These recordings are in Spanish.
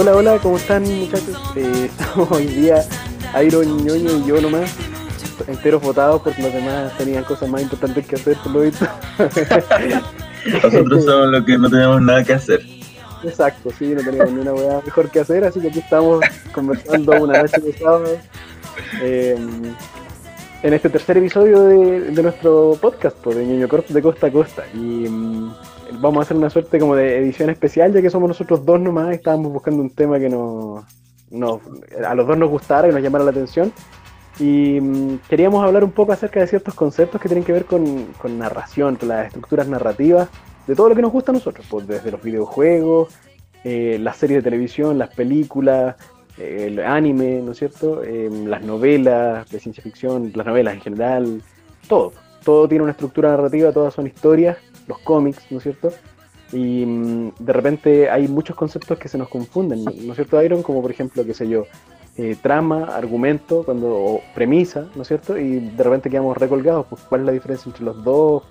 Hola, hola, ¿cómo están muchachos? Eh, estamos hoy día, Iron, Ñoño y yo nomás, enteros votados porque los demás tenían cosas más importantes que hacer, por lo visto. Nosotros somos los que no tenemos nada que hacer. Exacto, sí, no teníamos ni una weá mejor que hacer, así que aquí estamos conversando una noche de sábado. eh, en este tercer episodio de, de nuestro podcast, pues, de Ñoño Corp de Costa a Costa. Y mm, vamos a hacer una suerte como de edición especial, ya que somos nosotros dos nomás, estábamos buscando un tema que nos, nos- a los dos nos gustara, que nos llamara la atención. Y mm, queríamos hablar un poco acerca de ciertos conceptos que tienen que ver con, con narración, con las estructuras narrativas, de todo lo que nos gusta a nosotros, pues desde los videojuegos, eh, las series de televisión, las películas, eh, el anime, ¿no es cierto? Eh, las novelas de ciencia ficción, las novelas en general, todo. Todo tiene una estructura narrativa, todas son historias, los cómics, ¿no es cierto? Y mm, de repente hay muchos conceptos que se nos confunden, ¿no es cierto, Iron? Como por ejemplo, qué sé yo, eh, trama, argumento, cuando, o premisa, ¿no es cierto? Y de repente quedamos recolgados, pues cuál es la diferencia entre los dos,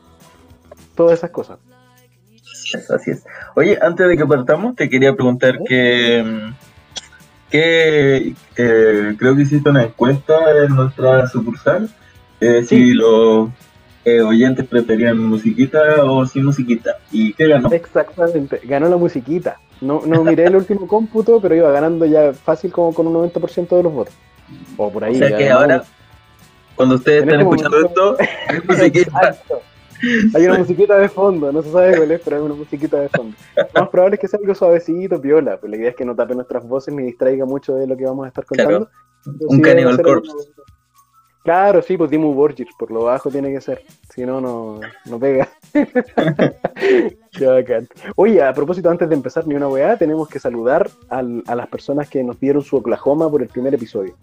todas esas cosas. Así es, así es. Oye, antes de que partamos, te quería preguntar que, mm, que eh, creo que hiciste una encuesta en nuestra sucursal, eh, si Sí. los eh, oyentes preferían musiquita o sin musiquita. ¿Y qué ganó? Exactamente, ganó la musiquita. No, no miré el último cómputo, pero iba ganando ya fácil como con un 90% de los votos. O por ahí. O sea que ganó. ahora, cuando ustedes En están este escuchando momento- esto, es musiquita. Hay una musiquita de fondo, no se sabe cuál es, pero hay una musiquita de fondo. Lo más probable es que sea algo suavecito, viola, pero la idea es que no tape nuestras voces ni distraiga mucho de lo que vamos a estar contando. Pero un Cannibal Corpse. Claro, sí, pues Dimmu Borgir, por lo bajo tiene que ser, si no, no, no pega. Qué bacán. Oye, a propósito, antes de empezar ni una weá, tenemos que saludar al- a las personas que nos dieron su Oklahoma por el primer episodio.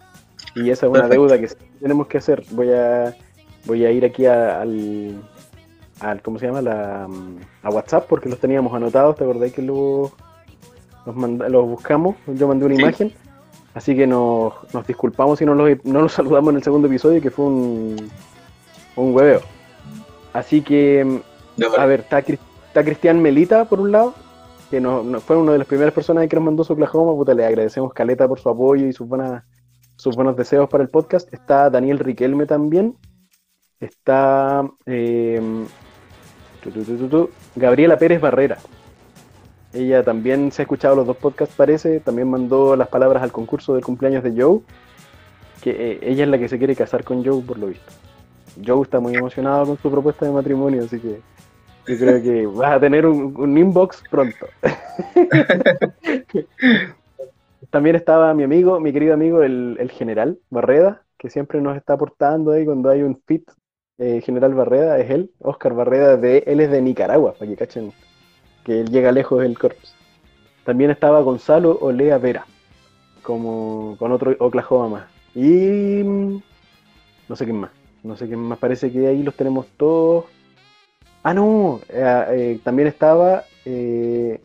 Y esa es una Perfecto. deuda que tenemos que hacer. Voy a, voy a ir aquí a- al, al, ¿cómo se llama? La, a WhatsApp porque los teníamos anotados, ¿te acordáis que los, los, manda- los buscamos? Yo mandé una Sí. imagen. Así que nos, nos disculpamos si no los, no los saludamos en el segundo episodio, que fue un, un hueveo. Así que, a ver, está, Cris- está Cristian Melita por un lado, que nos, nos- fue una de las primeras personas que nos mandó su Oklahoma. Puta, le agradecemos Caleta por su apoyo y sus, buenas, sus buenos deseos para el podcast. Está Daniel Riquelme también. Está eh, tu, Gabriela Pérez Barrera. Ella también se ha escuchado los dos podcasts, parece. También mandó las palabras al concurso del cumpleaños de Joe. Que eh, ella es la que se quiere casar con Joe, por lo visto. Joe está muy emocionado con su propuesta de matrimonio, así que yo creo que vas a tener un, un inbox pronto. También estaba mi amigo, mi querido amigo, el, el general Barreda, que siempre nos está aportando ahí cuando hay un fit. eh, general Barreda es él, Oscar Barreda, de, él es de Nicaragua, para que cachen que él llega lejos del corpus. También estaba Gonzalo Olea Vera, como con otro Oklahoma más. Y mm, no sé quién más, no sé quién más, parece que ahí los tenemos todos. Ah, no, eh, eh, también estaba, eh,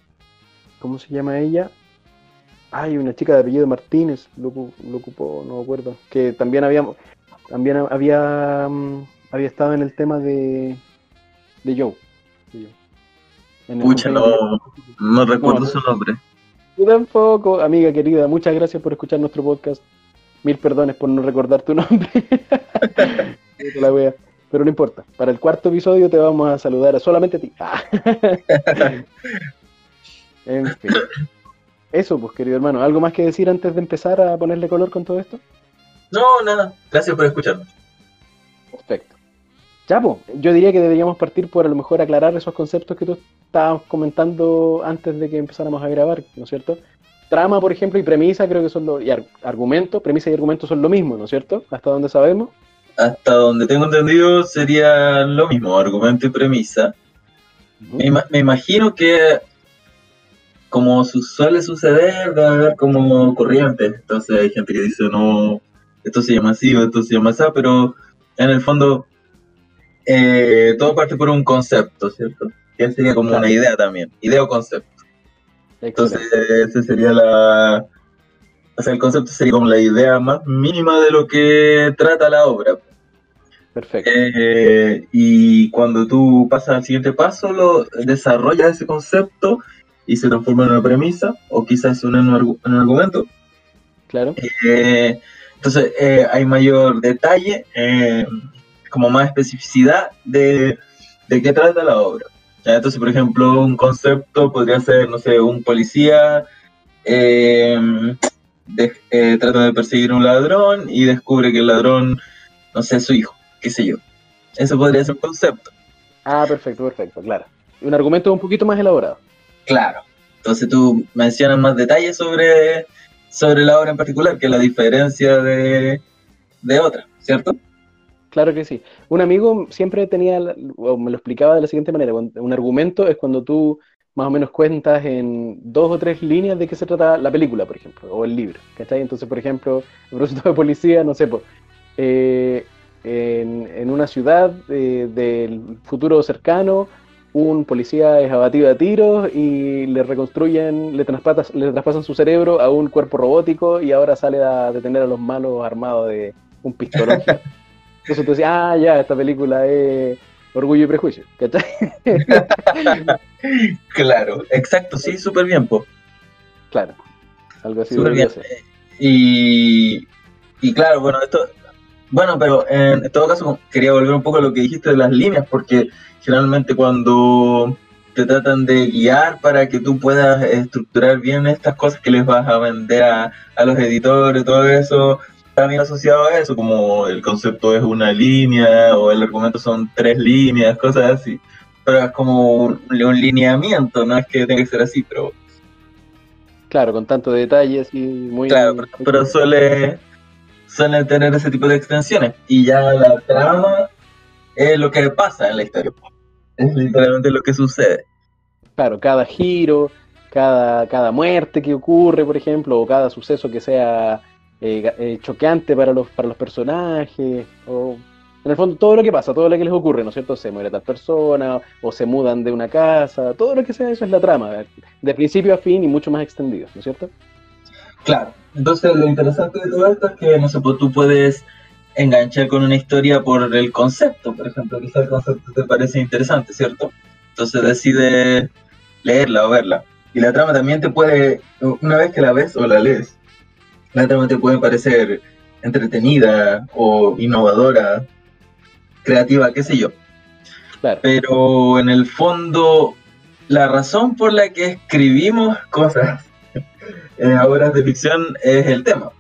¿cómo se llama ella? Hay una chica de apellido Martínez, lo, lo ocupó, no me acuerdo, que también habíamos, también había, mm, había estado en el tema de, de Joe. Pucha, no, no recuerdo No, su nombre. Yo tampoco, amiga querida, muchas gracias por escuchar nuestro podcast. Mil perdones por no recordar tu nombre. Puta la wea. Pero no importa, para el cuarto episodio te vamos a saludar a solamente a ti. Ah. en fin. Eso, pues, querido hermano. ¿Algo más que decir antes de empezar a ponerle color con todo esto? No, nada. Gracias por escucharnos. Perfecto. Ya, pues, yo diría que deberíamos partir por a lo mejor aclarar esos conceptos que tú estabas comentando antes de que empezáramos a grabar, ¿no es cierto? Trama, por ejemplo, y premisa creo que son los... Y ar- argumento, premisa y argumento son lo mismo, ¿no es cierto? Hasta donde sabemos. Hasta donde tengo entendido sería lo mismo, argumento y premisa. Me imagino que, como su- suele suceder, debe haber como corrientes. Entonces hay gente que dice, no, esto se llama así o esto se llama así, pero en el fondo eh, todo parte por un concepto, ¿cierto? Que sería como Claro. una idea también, idea o concepto. Entonces, Excelente. ese sería la. O sea, el concepto sería como la idea más mínima de lo que trata la obra. Perfecto. Eh, y cuando tú pasas al siguiente paso, lo desarrollas ese concepto y se transforma en una premisa, o quizás en un, en un argumento. Claro. Eh, entonces eh, hay mayor detalle, como más especificidad de, de qué trata la obra. Entonces, por ejemplo, un concepto podría ser, no sé, un policía trata de perseguir a un ladrón y descubre que el ladrón, no sé, es su hijo, qué sé yo. Eso podría ser un concepto. Ah, perfecto, perfecto, claro. Y un argumento un poquito más elaborado. Claro. Entonces tú mencionas más detalles sobre, sobre la obra en particular, que la diferencia de, de otra, ¿cierto? Claro que sí. Un amigo siempre tenía, o me lo explicaba de la siguiente manera, un argumento es cuando tú más o menos cuentas en dos o tres líneas de qué se trata la película, por ejemplo, o el libro, ¿cachai? Entonces, por ejemplo, el propósito de policía, no sé, pues, en, una ciudad eh, del futuro cercano, un policía es abatido a tiros y le reconstruyen, le, le traspasan su cerebro a un cuerpo robótico y ahora sale a detener a los malos armados de un pistolón. Entonces tú decías, ah, ya, esta película es Orgullo y Prejuicio, ¿cachai? claro, exacto, sí, súper bien, po. Claro, algo así. Súper bien. Y, y claro, bueno, esto, bueno, pero en todo caso quería volver un poco a lo que dijiste de las líneas, porque generalmente cuando te tratan de guiar para que tú puedas estructurar bien estas cosas que les vas a vender a, los editores, todo eso, también asociado a eso, como el concepto es una línea o el argumento son tres líneas, cosas así. Pero es como un, lineamiento, no es que tenga que ser así, pero... Claro, con tanto detalle y muy... Claro, pero, suele, suele tener ese tipo de extensiones. Y ya la trama es lo que pasa en la historia. Es literalmente lo que sucede. Claro, cada giro, cada, cada muerte que ocurre, por ejemplo, o cada suceso que sea eh, eh, choqueante para los, para los personajes, o en el fondo todo lo que pasa, todo lo que les ocurre, ¿no es cierto? Se muere tal persona, o se mudan de una casa, todo lo que sea, eso es la trama, de principio a fin y mucho más extendido, ¿no es cierto? Claro, entonces lo interesante de todo esto es que, no sé, pues tú puedes enganchar con una historia por el concepto, por ejemplo, quizás el concepto te parece interesante, ¿cierto? Entonces decides leerla o verla. Y la trama también te puede, una vez que la ves o la lees, la trama te puede parecer entretenida o innovadora, creativa, qué sé yo. Pero en el fondo, la razón por la que escribimos cosas en obras de ficción es el tema.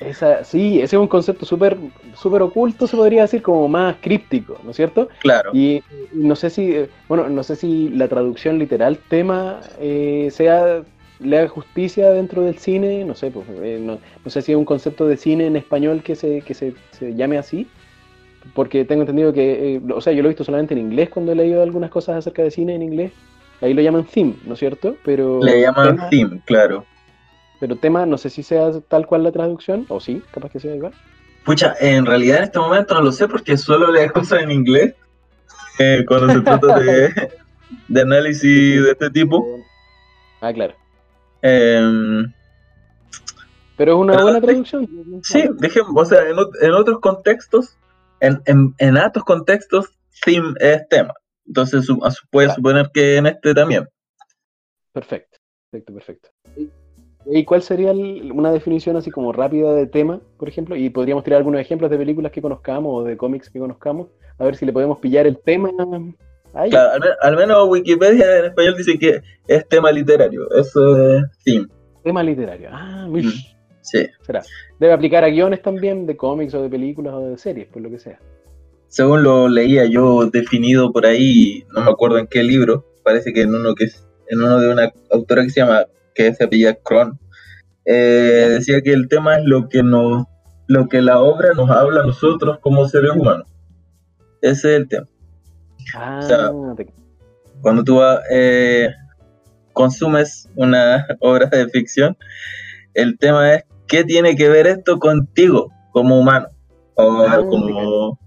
Esa, sí, ese es un concepto súper super oculto, se podría decir, como más críptico, ¿no es cierto? Claro. Y no sé si, bueno, no sé si la traducción literal tema eh, sea le haga justicia dentro del cine, no sé, pues, eh, no, sé si es un concepto de cine en español que se, que se, llame así, porque tengo entendido que, eh, o sea, yo lo he visto solamente en inglés cuando he leído algunas cosas acerca de cine en inglés, ahí lo llaman theme, ¿no es cierto? Pero le llaman theme, claro. Pero tema, no sé si sea tal cual la traducción, o sí, capaz que sea igual. Pucha, en realidad en este momento no lo sé porque suelo leer cosas en inglés eh, cuando se trata de, de análisis de este tipo. Ah, claro. Em, pero es una buena traducción. Sí, dejemos, o sea, en, otros contextos, en, en, en altos contextos, theme es tema. Entonces puede suponer que en este también. Perfecto, perfecto, perfecto. ¿Y cuál sería una definición así como rápida de tema, por ejemplo? Y podríamos tirar algunos ejemplos de películas que conozcamos o de cómics que conozcamos, a ver si le podemos pillar el tema. Claro, al, menos Wikipedia en español dice que es tema literario, eso es theme. Tema literario, ah, mm, Sí. Será. Debe aplicar a guiones también de cómics o de películas o de series, por lo que sea. Según lo leía yo definido por ahí, no me acuerdo en qué libro, parece que en uno que es, en uno de una autora que se llama que se apellida Cron, eh, decía que el tema es lo que nos, lo que la obra nos habla a nosotros como seres humanos. Ese es el tema. Ah, cuando tú eh, consumes una obra de ficción, el tema es qué tiene que ver esto contigo como humano, o ah, como,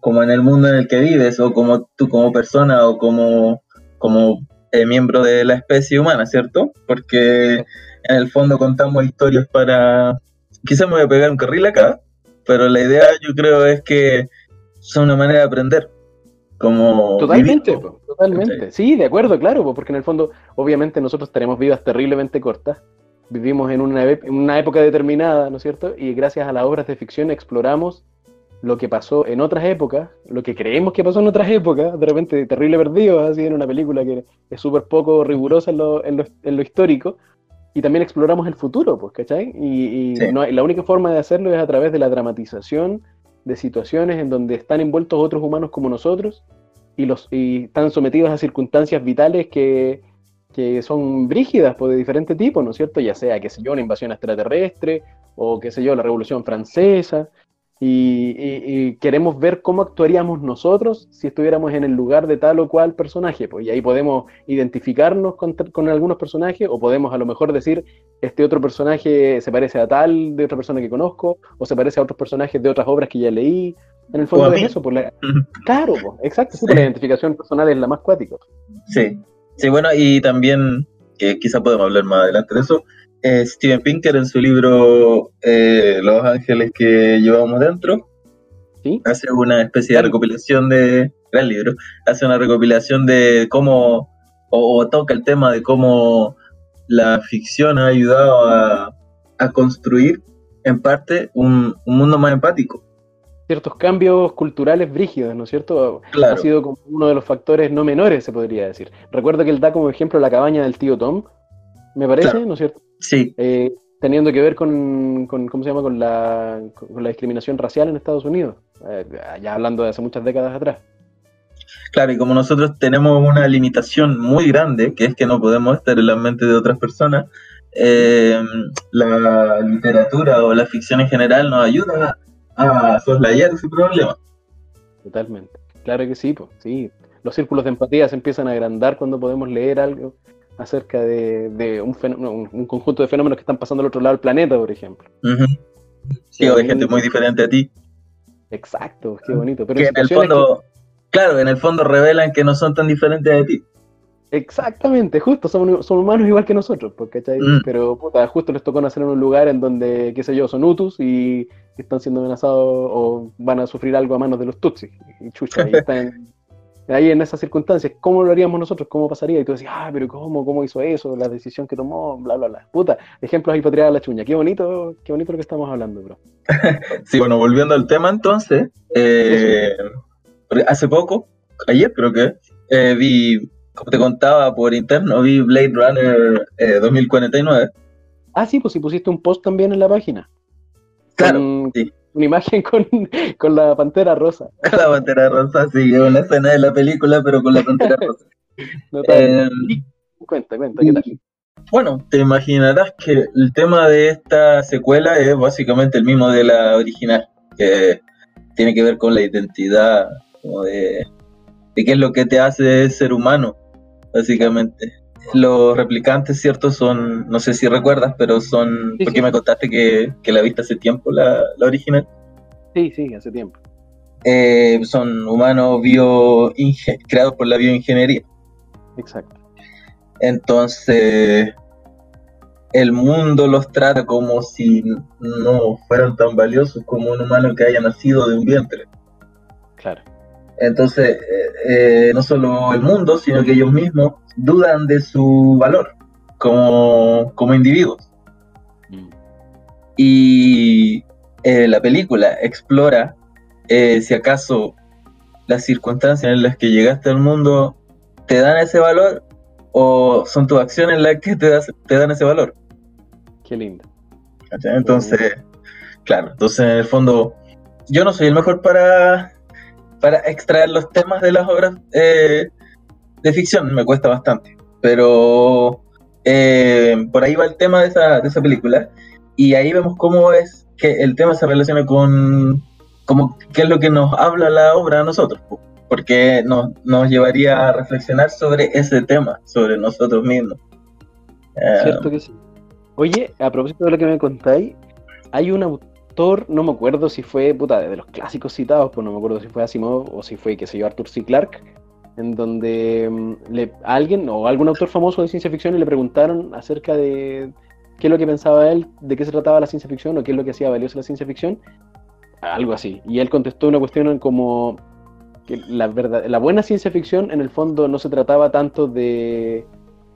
como en el mundo en el que vives, o como tú como persona, o como, como eh, miembro de la especie humana, ¿cierto? Porque en el fondo contamos historias para... Quizás me voy a pegar un carril acá, pero la idea yo creo es que son una manera de aprender. Como totalmente, vivir, po, totalmente. Sí, de acuerdo, claro, po, porque en el fondo, obviamente nosotros tenemos vidas terriblemente cortas. Vivimos en una, en una época determinada, ¿no es cierto? Y gracias a las obras de ficción exploramos lo que pasó en otras épocas, lo que creemos que pasó en otras épocas, de repente terrible perdido, así en una película que es súper poco rigurosa en lo, en, lo, en lo histórico, y también exploramos el futuro, pues, ¿cachai? Y, y Sí. no la única forma de hacerlo es a través de la dramatización de situaciones en donde están envueltos otros humanos como nosotros y, los, y están sometidos a circunstancias vitales que, que son brígidas, pues, de diferente tipo, ¿no es cierto? Ya sea, qué sé yo, una invasión extraterrestre o, qué sé yo, la Revolución Francesa. Y, y- y queremos ver cómo actuaríamos nosotros si estuviéramos en el lugar de tal o cual personaje. Pues, y ahí podemos identificarnos con, con algunos personajes o podemos a lo mejor decir, este otro personaje se parece a tal de otra persona que conozco o se parece a otros personajes de otras obras que ya leí. En el fondo es eso. Por la... Claro, pues, exacto. sí, pues, la identificación personal es la más cuática. Sí, sí, bueno, y también, que quizá podemos hablar más adelante de eso, eh, Steven Pinker en su libro eh, Los ángeles que llevamos dentro, ¿Sí? hace una especie de recopilación de, gran libro, hace una recopilación de cómo, o, o toca el tema de cómo la ficción ha ayudado a, a construir, en parte, un, un mundo más empático. Ciertos cambios culturales brígidos, ¿no es cierto? Claro. Ha sido como uno de los factores no menores, se podría decir. Recuerdo que él da como ejemplo la cabaña del tío Tom, me parece, Claro. ¿no es cierto? Sí, Eh, teniendo que ver con, con, ¿cómo se llama? Con la, con la discriminación racial en Estados Unidos, eh, ya hablando de hace muchas décadas atrás. Claro, y como nosotros tenemos una limitación muy grande, que es que no podemos estar en la mente de otras personas, eh, la literatura o la ficción en general nos ayuda a soslayar ese problema. Totalmente. Claro que sí, pues, sí. Los círculos de empatía se empiezan a agrandar cuando podemos leer algo acerca de, de un, fenómeno- un, un conjunto de fenómenos que están pasando al otro lado del planeta, por ejemplo. Sí, o de gente muy diferente a ti. Exacto, qué bonito. Pero Que en el fondo, claro, en el fondo revelan que no son tan diferentes de ti. exactamente, justo, son, son humanos igual que nosotros, pues, ¿cachai? Mm. Pero puta, justo les tocó nacer en un lugar en donde, qué sé yo, son Hutus y están siendo amenazados o van a sufrir algo a manos de los Tutsis. Y chucha, ahí están ahí en esas circunstancias, ¿cómo lo haríamos nosotros? ¿Cómo pasaría? Y tú decías, ah, pero ¿cómo? ¿Cómo hizo eso? La decisión que tomó, bla, bla, bla. Puta, ejemplos tirar a la chuña. Qué bonito, qué bonito lo que estamos hablando, bro. Sí, bueno, volviendo al tema entonces, eh, hace poco, ayer creo que, eh, vi, como te contaba por interno, vi Blade Runner eh, 2049. Ah, sí, pues si pusiste un post también en la página. Claro, Con sí. Una imagen con, con la pantera rosa. La pantera rosa, sí, es una escena de la película, pero con la pantera rosa. Eh, cuenta, cuenta, ¿qué tal? Bueno, te imaginarás que el tema de esta secuela es básicamente el mismo de la original, que tiene que ver con la identidad, como de, de qué es lo que te hace ser humano, básicamente. Los replicantes, ¿cierto? Son, no sé si recuerdas, pero son, Sí, porque sí. me contaste que, que la viste hace tiempo, la, la original. Sí, sí, hace tiempo. Eh, son humanos bio creados por la bioingeniería. Exacto. Entonces, el mundo los trata como si no fueran tan valiosos como un humano que haya nacido de un vientre. Claro. Entonces, eh, eh, no solo el mundo, sino que ellos mismos dudan de su valor como, como individuos. Mm. Y eh, la película explora si acaso las circunstancias en las que llegaste al mundo te dan ese valor o son tus acciones las que te, das- te dan ese valor. Qué lindo. ¿cachai? Entonces, claro, entonces en el fondo yo no soy el mejor para, para extraer los temas de las obras eh, de ficción, me cuesta bastante, pero eh, por ahí va el tema de esa, de esa película y ahí vemos cómo es que el tema se relaciona con como qué es lo que nos habla la obra a nosotros, po, porque nos, nos llevaría a reflexionar sobre ese tema, sobre nosotros mismos. Cierto que sí. Oye, a propósito de lo que me contáis, hay un autor, no me acuerdo si fue, puta, de los clásicos citados, pues no me acuerdo si fue Asimov o si fue, qué Arthur C. Clarke, en donde mm, le, alguien o algún autor famoso de ciencia ficción le preguntaron acerca de qué es lo que pensaba él, de qué se trataba la ciencia ficción o qué es lo que hacía valiosa la ciencia ficción, algo así. Y él contestó una cuestión como que la, verdad, la buena ciencia ficción en el fondo no se trataba tanto de,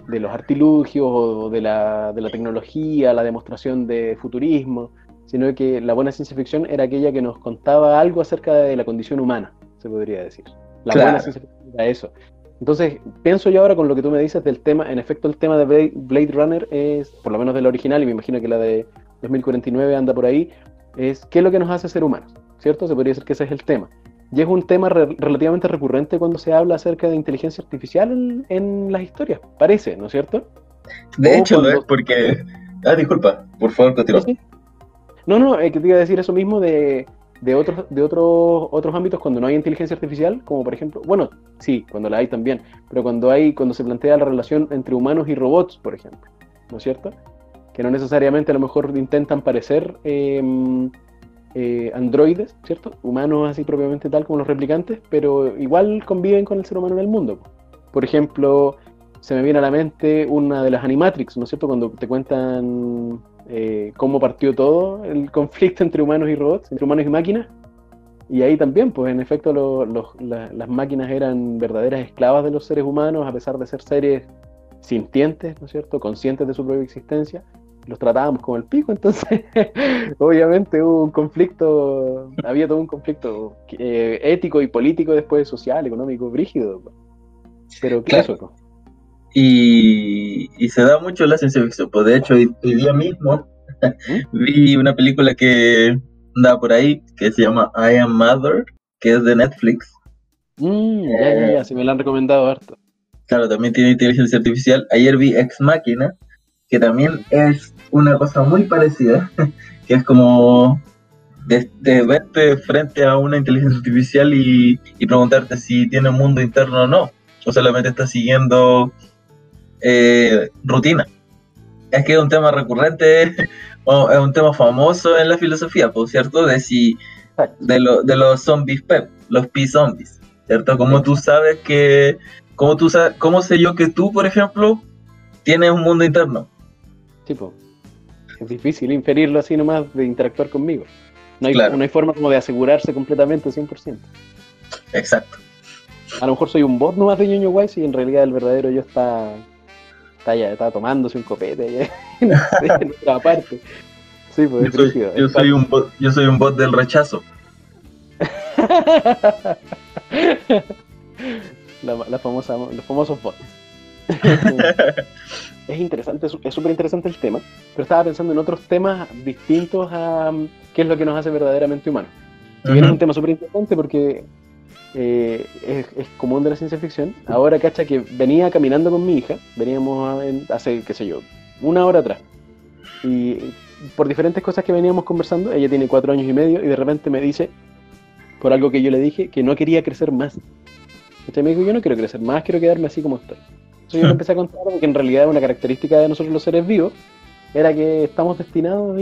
de los artilugios o de la, de la tecnología, la demostración de futurismo, sino que la buena ciencia ficción era aquella que nos contaba algo acerca de la condición humana, se podría decir. La buena ciencia ficción era eso. Entonces, pienso yo ahora con lo que tú me dices del tema, en efecto el tema de Blade Runner es, por lo menos de la original, y me imagino que la de 2049 anda por ahí, es qué es lo que nos hace ser humanos, ¿cierto? Se podría decir que ese es el tema. Y es un tema relativamente recurrente cuando se habla acerca de inteligencia artificial en, las historias, parece, ¿no es cierto? De hecho, es porque... Ah, disculpa, por favor, continúa. No, no, que te iba a decir eso mismo de, de otros de otros otros ámbitos cuando no hay inteligencia artificial, como por ejemplo, bueno, sí, cuando la hay también, pero cuando hay cuando se plantea la relación entre humanos y robots, por ejemplo, ¿no es cierto? Que no necesariamente a lo mejor intentan parecer em, eh, androides, ¿cierto? Humanos así propiamente tal como los replicantes, pero igual conviven con el ser humano en el mundo. Por ejemplo, se me viene a la mente una de las Animatrix, ¿no es cierto? Cuando te cuentan eh, cómo partió todo el conflicto entre humanos y robots, entre humanos y máquinas. Y ahí también, pues en efecto las máquinas eran verdaderas esclavas de los seres humanos, a pesar de ser seres sintientes, ¿no es cierto? Conscientes de su propia existencia los tratábamos como el pico, entonces obviamente hubo un conflicto, había todo un conflicto eh, ético y político después social, económico, brígido. Pero claro. Y, y, se da mucho la ciencia ficción, pues de hecho hoy, día mismo vi una película que anda por ahí que se llama I Am Mother, que es de Netflix. Mm, ya, ya, ya, se me la han recomendado harto. Claro, también tiene inteligencia artificial. Ayer vi Ex Máquina, que también es una cosa muy parecida, que es como de, verte frente a una inteligencia artificial y, preguntarte si tiene un mundo interno o no, o solamente está siguiendo eh, rutina. Es que es un tema recurrente, o es un tema famoso en la filosofía, por cierto, de si de, de los zombies pep, los p-zombies, ¿cierto? Como tú sabes que, como tú sabes, ¿cómo sé yo que tú, por ejemplo, tienes un mundo interno? Tipo, es difícil inferirlo así nomás de interactuar conmigo. No hay, no hay forma como de asegurarse completamente 100%. Exacto. A lo mejor soy un bot nomás de ñoño Wise y en realidad el verdadero yo está, está, ya, está tomándose un copete en otra parte. Sí, pues yo, soy, yo soy, un bot, yo soy un bot del rechazo. la, la famosa, los famosos bots es interesante, es súper interesante el tema, pero estaba pensando en otros temas distintos a mm, qué es lo que nos hace verdaderamente humanos. Si es un tema súper interesante porque eh, es, común de la ciencia ficción. Ahora, cacha, que venía caminando con mi hija, veníamos hace, qué sé yo, una hora atrás. Y por diferentes cosas que veníamos conversando, ella tiene cuatro años y medio y de repente me dice, por algo que yo le dije, que no quería crecer más. Este me dijo, yo no quiero crecer más, quiero quedarme así como estoy. Entonces yo le empecé a contar que en realidad una característica de nosotros los seres vivos era que estamos destinados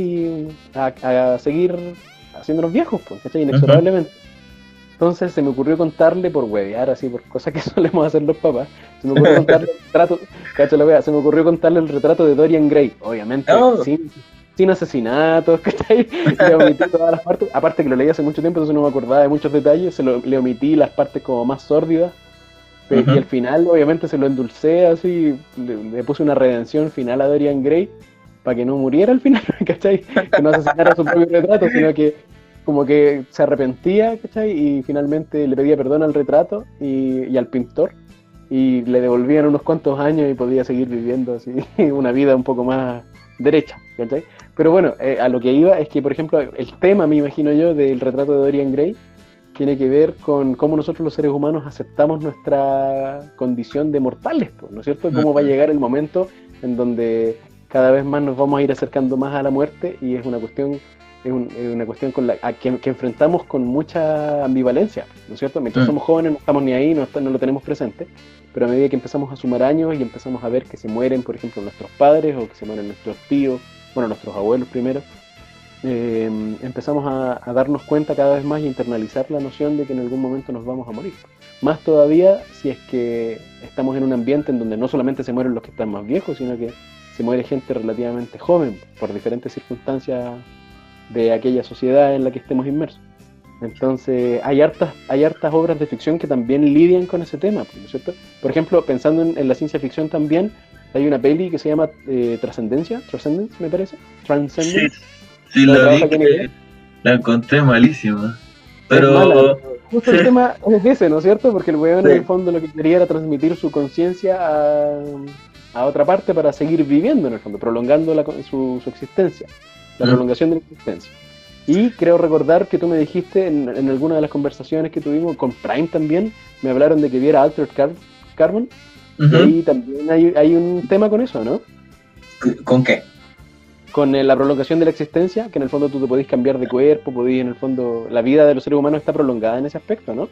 a, seguir haciéndonos viejos, pues, ¿cachai? Inexorablemente. Entonces se me ocurrió contarle por huevear, así, por cosas que solemos hacer los papás. Se me ocurrió contarle el retrato, la se me ocurrió contarle el retrato de Dorian Gray, obviamente, oh. sin, sin, asesinatos, ¿cachai? Le omití todas las partes, aparte que lo leí hace mucho tiempo, entonces no me acordaba de muchos detalles, se lo, le omití las partes como más sórdidas y al final, obviamente, se lo endulcé así, le, puse una redención final a Dorian Gray para que no muriera al final, ¿cachai? Que no asesinara su propio retrato, sino que como que se arrepentía, ¿cachai? Y finalmente le pedía perdón al retrato y, al pintor y le devolvían unos cuantos años y podía seguir viviendo así una vida un poco más derecha, ¿cachai? Pero bueno, eh, a lo que iba es que, por ejemplo, el tema, me imagino yo, del retrato de Dorian Gray tiene que ver con cómo nosotros los seres humanos aceptamos nuestra condición de mortales, ¿no es cierto? Cómo va a llegar el momento en donde cada vez más nos vamos a ir acercando más a la muerte y es una cuestión es, una cuestión con la que, enfrentamos con mucha ambivalencia, ¿no es cierto? Mientras mm. somos jóvenes no estamos ni ahí, no, no lo tenemos presente, pero a medida que empezamos a sumar años y empezamos a ver que se mueren, por ejemplo, nuestros padres o que se mueren nuestros tíos, bueno, nuestros abuelos primero, eh, empezamos a, darnos cuenta cada vez más y internalizar la noción de que en algún momento nos vamos a morir. Más todavía si es que estamos en un ambiente en donde no solamente se mueren los que están más viejos, sino que se muere gente relativamente joven por diferentes circunstancias de aquella sociedad en la que estemos inmersos. Entonces, hay hartas, hay hartas obras de ficción que también lidian con ese tema, ¿no es cierto? Por ejemplo, pensando en, la ciencia ficción también, hay una peli que se llama eh, Trascendencia, Transcendence, me parece. Transcendence. Sí, la, vi la encontré malísima. Pero. Justo el tema es ese, ¿no es cierto? Porque el weón en el fondo lo que quería era transmitir su conciencia a, a, otra parte para seguir viviendo, en el fondo, prolongando la, su, su existencia, la prolongación de la existencia. Y creo recordar que tú me dijiste en, alguna de las conversaciones que tuvimos con Prime también, me hablaron de que viera Altered Carbon. Y también hay, un tema con eso, ¿no? ¿Con qué? Con eh, la prolongación de la existencia, que en el fondo tú te podés cambiar de cuerpo, podés, en el fondo, la vida de los seres humanos está prolongada en ese aspecto, ¿no?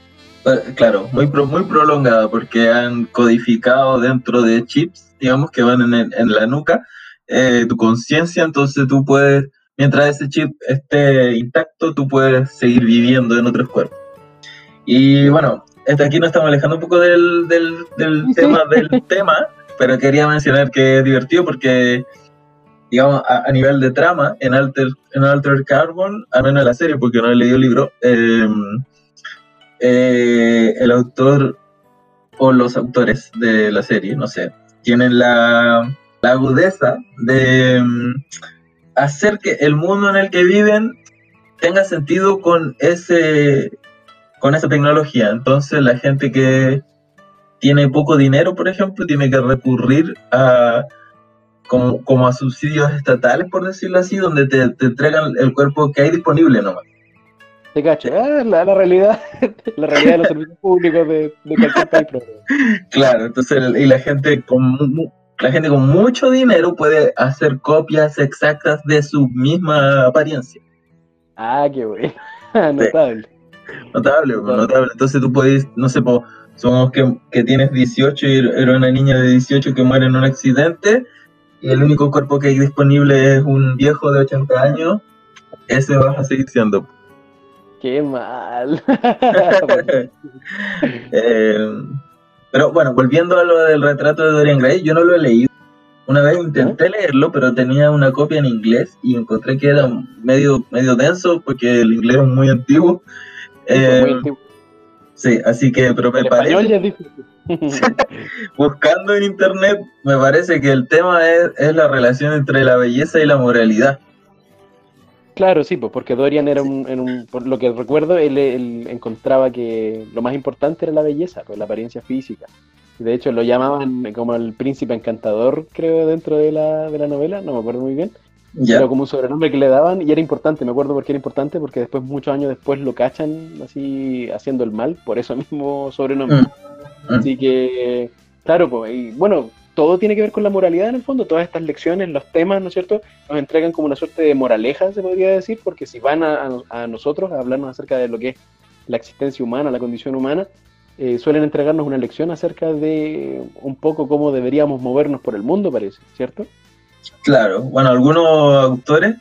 Claro, muy, muy prolongada, porque han codificado dentro de chips, digamos, que van en, en la nuca, eh, tu conciencia, entonces tú puedes mientras ese chip esté intacto, tú puedes seguir viviendo en otros cuerpos. Y bueno, este aquí nos estamos alejando un poco del, tema del tema, pero quería mencionar que es divertido porque, digamos, a, nivel de trama, en Alter, en Alter Carbon, al menos en la serie, porque no he leído el libro, em, eh, el autor o los autores de la serie, no sé, tienen la, la agudeza de em, hacer que el mundo en el que viven tenga sentido con ese con esa tecnología. Entonces la gente que tiene poco dinero, por ejemplo, tiene que recurrir a como, a subsidios estatales, por decirlo así, donde te, entregan el cuerpo que hay disponible nomás. Te cacho, ah, la, realidad, la realidad de los servicios públicos de, de cualquier país. Claro, entonces, y la gente con la gente con mucho dinero puede hacer copias exactas de su misma apariencia. Ah, qué bueno. Notable. Notable, notable. Entonces tú puedes, no sé, somos que, que, tienes 18 y era una niña de 18 que muere en un accidente y el único cuerpo que hay disponible es un viejo de 80 años, ese vas a seguir siendo. Qué mal. eh, pero bueno, volviendo a lo del retrato de Dorian Gray, yo no lo he leído. Una vez intenté leerlo, pero tenía una copia en inglés y encontré que era medio, medio denso porque el inglés es muy antiguo. Eh, sí, así que, pero me parece. buscando en internet, me parece que el tema es, es la relación entre la belleza y la moralidad. Claro, sí, pues porque Dorian era un, por lo que recuerdo, él, encontraba que lo más importante era la belleza, pues la apariencia física. De hecho, lo llamaban como el príncipe encantador, creo, dentro de la, de la novela, no me acuerdo muy bien. Era como un sobrenombre que le daban y era importante, me acuerdo porque era importante, porque después, muchos años después, lo cachan así haciendo el mal, por eso mismo sobrenombre. Mm, mm. Así que, claro, pues, y bueno, todo tiene que ver con la moralidad en el fondo, todas estas lecciones, los temas, ¿no es cierto?, nos entregan como una suerte de moraleja, se podría decir, porque si van a, nosotros a hablarnos acerca de lo que es la existencia humana, la condición humana, eh, suelen entregarnos una lección acerca de un poco cómo deberíamos movernos por el mundo, parece, ¿cierto? Claro, bueno, algunos autores,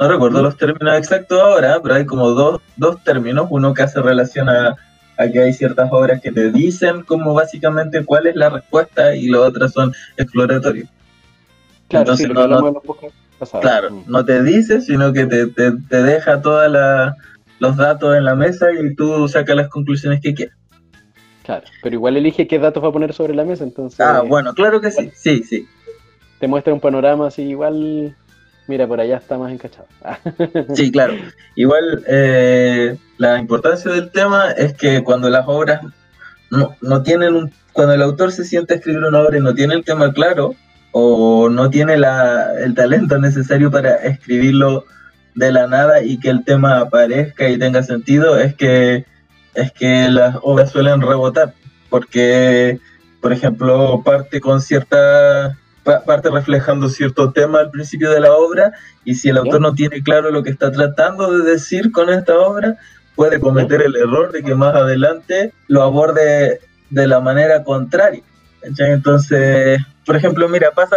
no recuerdo los términos exactos ahora, pero hay como dos, dos términos, uno que hace relación a Aquí hay ciertas obras que te dicen como básicamente cuál es la respuesta y las otras son exploratorias. Claro, Entonces, no, claro, mm. no te dice, sino que te, te, deja todos los datos en la mesa y tú sacas las conclusiones que quieras. Claro, pero igual elige qué datos va a poner sobre la mesa, entonces... Ah, bueno, claro que sí, sí, sí. Te muestra un panorama así igual mira, por allá está más encachado. sí, claro. Igual eh, la importancia del tema es que cuando las obras no, no, tienen un, cuando el autor se siente a escribir una obra y no tiene el tema claro o no tiene la, el talento necesario para escribirlo de la nada y que el tema aparezca y tenga sentido, es que es que las obras suelen rebotar porque por ejemplo parte con cierta parte reflejando cierto tema al principio de la obra y si el autor no tiene claro lo que está tratando de decir con esta obra, puede cometer el error de que más adelante lo aborde de la manera contraria. Entonces, por ejemplo, mira, pasa,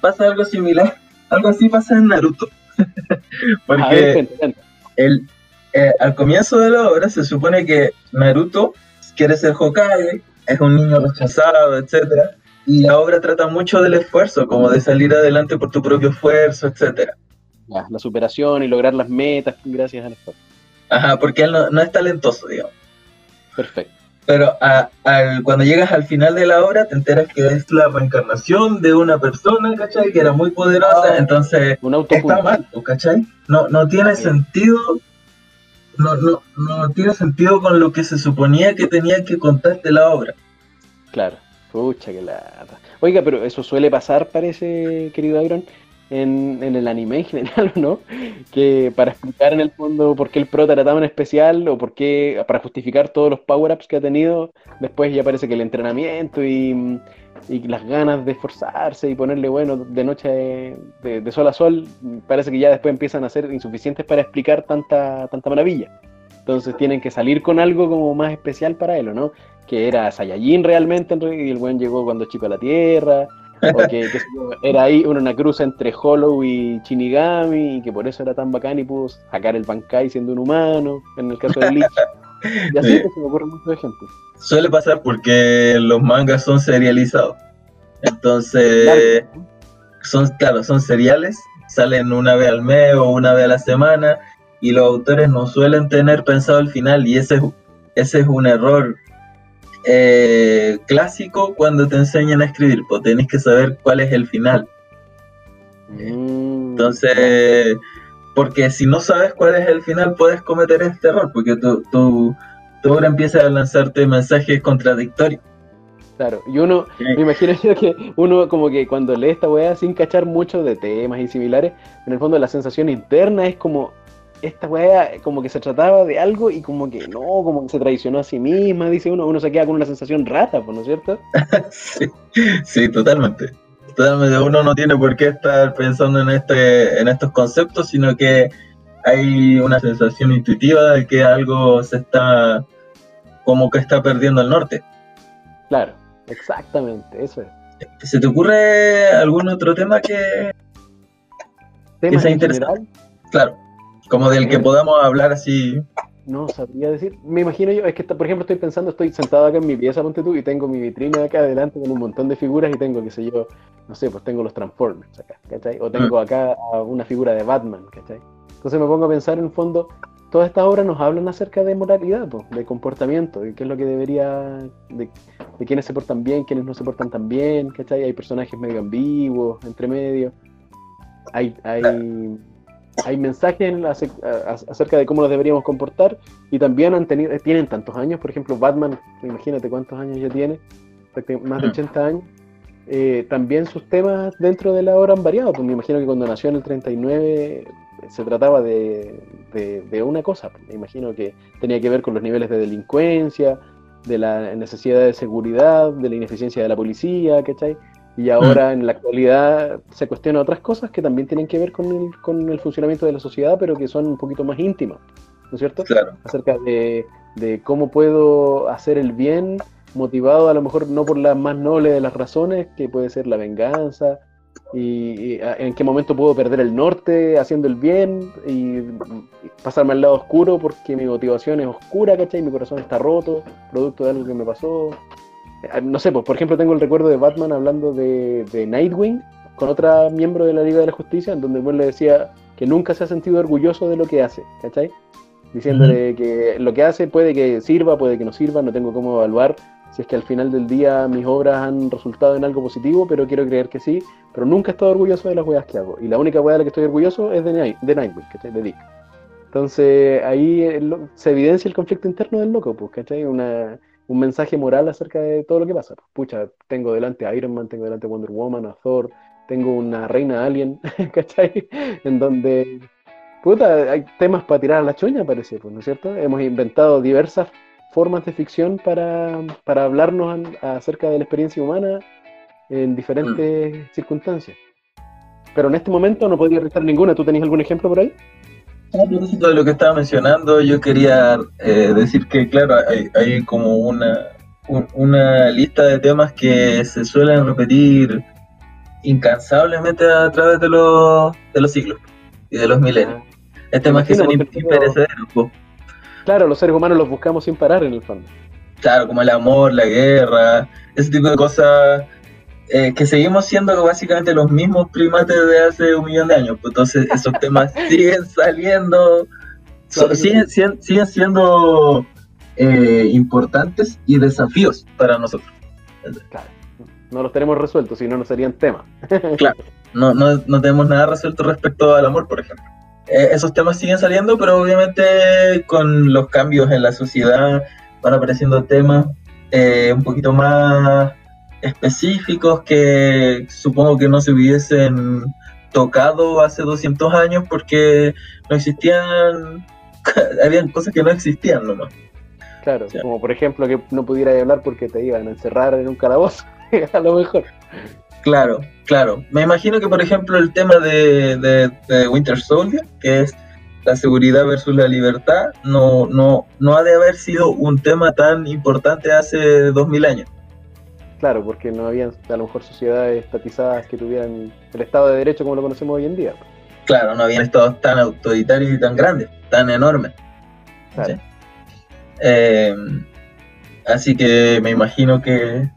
pasa algo similar, algo así pasa en Naruto. Porque el, eh, al comienzo de la obra se supone que Naruto quiere ser Hokage, es un niño rechazado, etcétera y la obra trata mucho del esfuerzo, como de salir adelante por tu propio esfuerzo, etcétera. la superación y lograr las metas gracias al esfuerzo. Ajá, porque él no, es talentoso, digamos. Perfecto. Pero cuando llegas al final de la obra te enteras que es la reencarnación de una persona, ¿cachai? Que era muy poderosa, ah, entonces un está mal, ¿cachai? No, no tiene sentido, no, no, no tiene sentido con lo que se suponía que tenía que contarte la obra. Claro, pucha que la... Oiga, pero eso suele pasar, parece, querido Iron, en, el anime en general, ¿no? Que para explicar en el fondo por qué el prota era tan especial o por qué, para justificar todos los power-ups que ha tenido, después ya parece que el entrenamiento y, las ganas de esforzarse y ponerle, bueno, de noche, de, sol a sol, parece que ya después empiezan a ser insuficientes para explicar tanta, tanta maravilla. Entonces tienen que salir con algo como más especial para él, ¿no? Que era Saiyajin realmente, y el buen llegó cuando chico a la Tierra, o que, era ahí una cruz entre Hollow y Shinigami, y que por eso era tan bacán y pudo sacar el Bankai siendo un humano, en el caso de Bleach. Y así se me ocurren muchos ejemplos. Suele pasar porque los mangas son serializados. Entonces, son, claro, son seriales, salen una vez al mes o una vez a la semana, y los autores no suelen tener pensado el final, y ese, ese es un error eh, clásico cuando te enseñan a escribir, pues tenés que saber cuál es el final. Mm. Entonces, porque si no sabes cuál es el final, puedes cometer este error, porque tú, tú, ahora empiezas a lanzarte mensajes contradictorios. Claro, y uno, me imagino yo que uno como que cuando lee esta weá sin cachar mucho de temas y similares, en el fondo la sensación interna es como, esta weá como que se trataba de algo y como que no, como que se traicionó a sí misma, dice uno, uno se queda con una sensación rata, ¿no es cierto? sí, totalmente. Totalmente, uno no tiene por qué estar pensando en este, en estos conceptos, sino que hay una sensación intuitiva de que algo se está, como que está perdiendo el norte. Claro, exactamente, eso es. ¿Se te ocurre algún otro tema que, ¿Tema sea interesante? Claro. Como del que podamos hablar así. No sabría decir. Me imagino yo, es que por ejemplo estoy pensando, estoy sentado acá en mi pieza, ponte tú, y tengo mi vitrina acá adelante con un montón de figuras y tengo, qué sé yo, no sé, pues tengo los Transformers acá, ¿cachai? O tengo mm. acá una figura de Batman, ¿cachai? Entonces me pongo a pensar en el fondo, todas estas obras nos hablan acerca de moralidad, pues, de comportamiento, de qué es lo que debería, de, de quiénes se portan bien, quiénes no se portan tan bien, ¿cachai? Hay personajes medio ambiguos, entre medio. Hay, hay, hay mensajes acerca de cómo nos deberíamos comportar y también han tenido, tienen tantos años, por ejemplo Batman, imagínate cuántos años ya tiene, más de 80 mm. años, eh, también sus temas dentro de la obra han variado, pues me imagino que cuando nació en el 39 se trataba de, de, una cosa, pues me imagino que tenía que ver con los niveles de delincuencia, de la necesidad de seguridad, de la ineficiencia de la policía, ¿cachai? Y ahora en la actualidad se cuestionan otras cosas que también tienen que ver con el, con el funcionamiento de la sociedad, pero que son un poquito más íntimas, ¿no es cierto? Claro. Acerca de, cómo puedo hacer el bien motivado a lo mejor no por la más noble de las razones, que puede ser la venganza, y, en qué momento puedo perder el norte haciendo el bien y, pasarme al lado oscuro porque mi motivación es oscura, ¿cachai? Mi corazón está roto, producto de algo que me pasó, no sé, pues por ejemplo tengo el recuerdo de Batman hablando de, Nightwing con otra miembro de la Liga de la Justicia, en donde él le decía que nunca se ha sentido orgulloso de lo que hace, ¿cachai? Diciéndole que lo que hace puede que sirva, puede que no sirva, no tengo cómo evaluar si es que al final del día mis obras han resultado en algo positivo, pero quiero creer que sí, pero nunca he estado orgulloso de las weas que hago. Y la única wea de la que estoy orgulloso es de, de Nightwing, ¿cachai? De Dick. Entonces ahí se evidencia el conflicto interno del loco, pues, ¿cachai? Una, un mensaje moral acerca de todo lo que pasa. Pucha, tengo delante a Iron Man, tengo delante a Wonder Woman, a Thor, tengo una reina alien, ¿cachai? En donde, puta, hay temas para tirar a la choña, parece, pues, ¿no es cierto? Hemos inventado diversas formas de ficción para, para hablarnos acerca de la experiencia humana en diferentes mm. circunstancias. Pero en este momento no podría restar ninguna. ¿Tú tenías algún ejemplo por ahí? Propósito de lo que estaba mencionando, yo quería eh, decir que, claro, hay, como una, una lista de temas que se suelen repetir incansablemente a través de los, de los siglos y de los milenios. Es temas que son imperecederos. Claro, los seres humanos los buscamos sin parar en el fondo. Claro, como el amor, la guerra, ese tipo de cosas eh, que seguimos siendo básicamente los mismos primates de hace un millón de años. Pues entonces esos temas siguen saliendo, siguen, siendo eh, importantes y desafíos para nosotros. Claro. No los tenemos resueltos, si no, no serían temas. claro, no, no, no, tenemos nada resuelto respecto al amor, por ejemplo. Eh, esos temas siguen saliendo, pero obviamente con los cambios en la sociedad van apareciendo temas eh, un poquito más específicos que supongo que no se hubiesen tocado hace 200 años porque no existían, habían cosas que no existían nomás. Claro, como por ejemplo que no pudiera hablar porque te iban a encerrar en un calabozo, a lo mejor. Claro, claro. Me imagino que por ejemplo el tema de, Winter Soldier, que es la seguridad versus la libertad, no, no, no ha de haber sido un tema tan importante hace 2000 años. Claro, porque no habían a lo mejor sociedades estatizadas que tuvieran el Estado de Derecho como lo conocemos hoy en día. Claro, no habían estados tan autoritarios y tan grandes, tan enormes. Claro. Eh, así que me imagino que,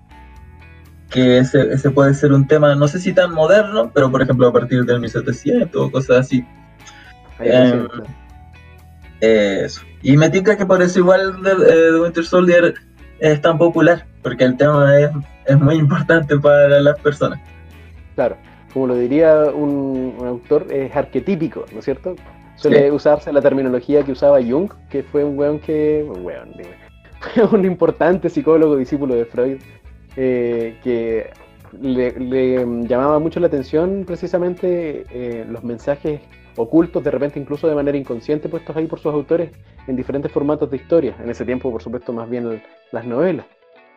que ese, ese, puede ser un tema, no sé si tan moderno, pero por ejemplo a partir del 1700 o cosas así. Eh, eso. Y me tinca que por eso igual de, eh, Winter Soldier es tan popular, porque el tema es, es, muy importante para las personas. Claro, como lo diría un, autor, es arquetípico, ¿no es cierto? Suele usarse la terminología que usaba Jung, que fue un weón que. Un weón, fue un importante psicólogo discípulo de Freud, eh, que le, llamaba mucho la atención precisamente eh, los mensajes ocultos, de repente incluso de manera inconsciente, puestos ahí por sus autores en diferentes formatos de historia. En ese tiempo, por supuesto, más bien las novelas.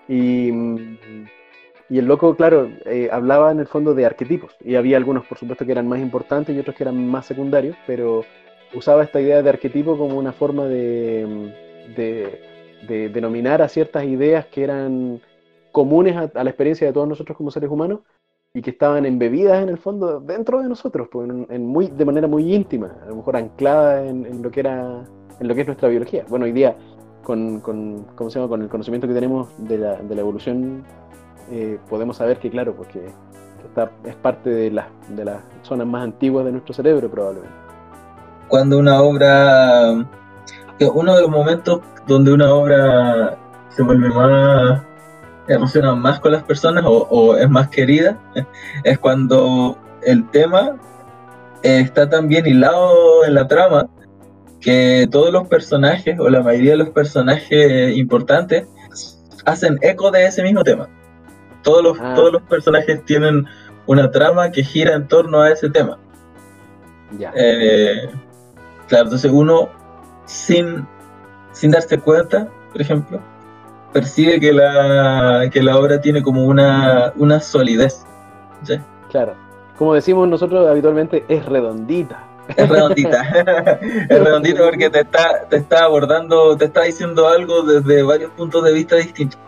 Y, el loco, claro, eh, hablaba en el fondo de arquetipos. Y había algunos, por supuesto, que eran más importantes y otros que eran más secundarios, pero usaba esta idea de arquetipo como una forma de, denominar a ciertas ideas que eran comunes a, la experiencia de todos nosotros como seres humanos y que estaban embebidas en el fondo dentro de nosotros, pues, en, muy, de manera muy íntima, a lo mejor anclada en, lo que era, en lo que es nuestra biología. Bueno, hoy día con, con, ¿cómo se llama? con el conocimiento que tenemos de la, de la evolución, eh, podemos saber que, claro, porque esta es parte de, las de las zonas más antiguas de nuestro cerebro probablemente cuando una obra, uno de los momentos donde una obra se vuelve más, emociona más con las personas o, es más querida, es cuando el tema está tan bien hilado en la trama que todos los personajes o la mayoría de los personajes importantes hacen eco de ese mismo tema. Todos los, ah. todos los personajes tienen una trama que gira en torno a ese tema. Ya. Eh, Claro, entonces uno, sin, sin darse cuenta, por ejemplo, percibe que la, que la obra tiene como una, una solidez. Claro. Como decimos nosotros habitualmente, es redondita. Es redondita. es redondita porque te está, te está abordando, te está diciendo algo desde varios puntos de vista distintos.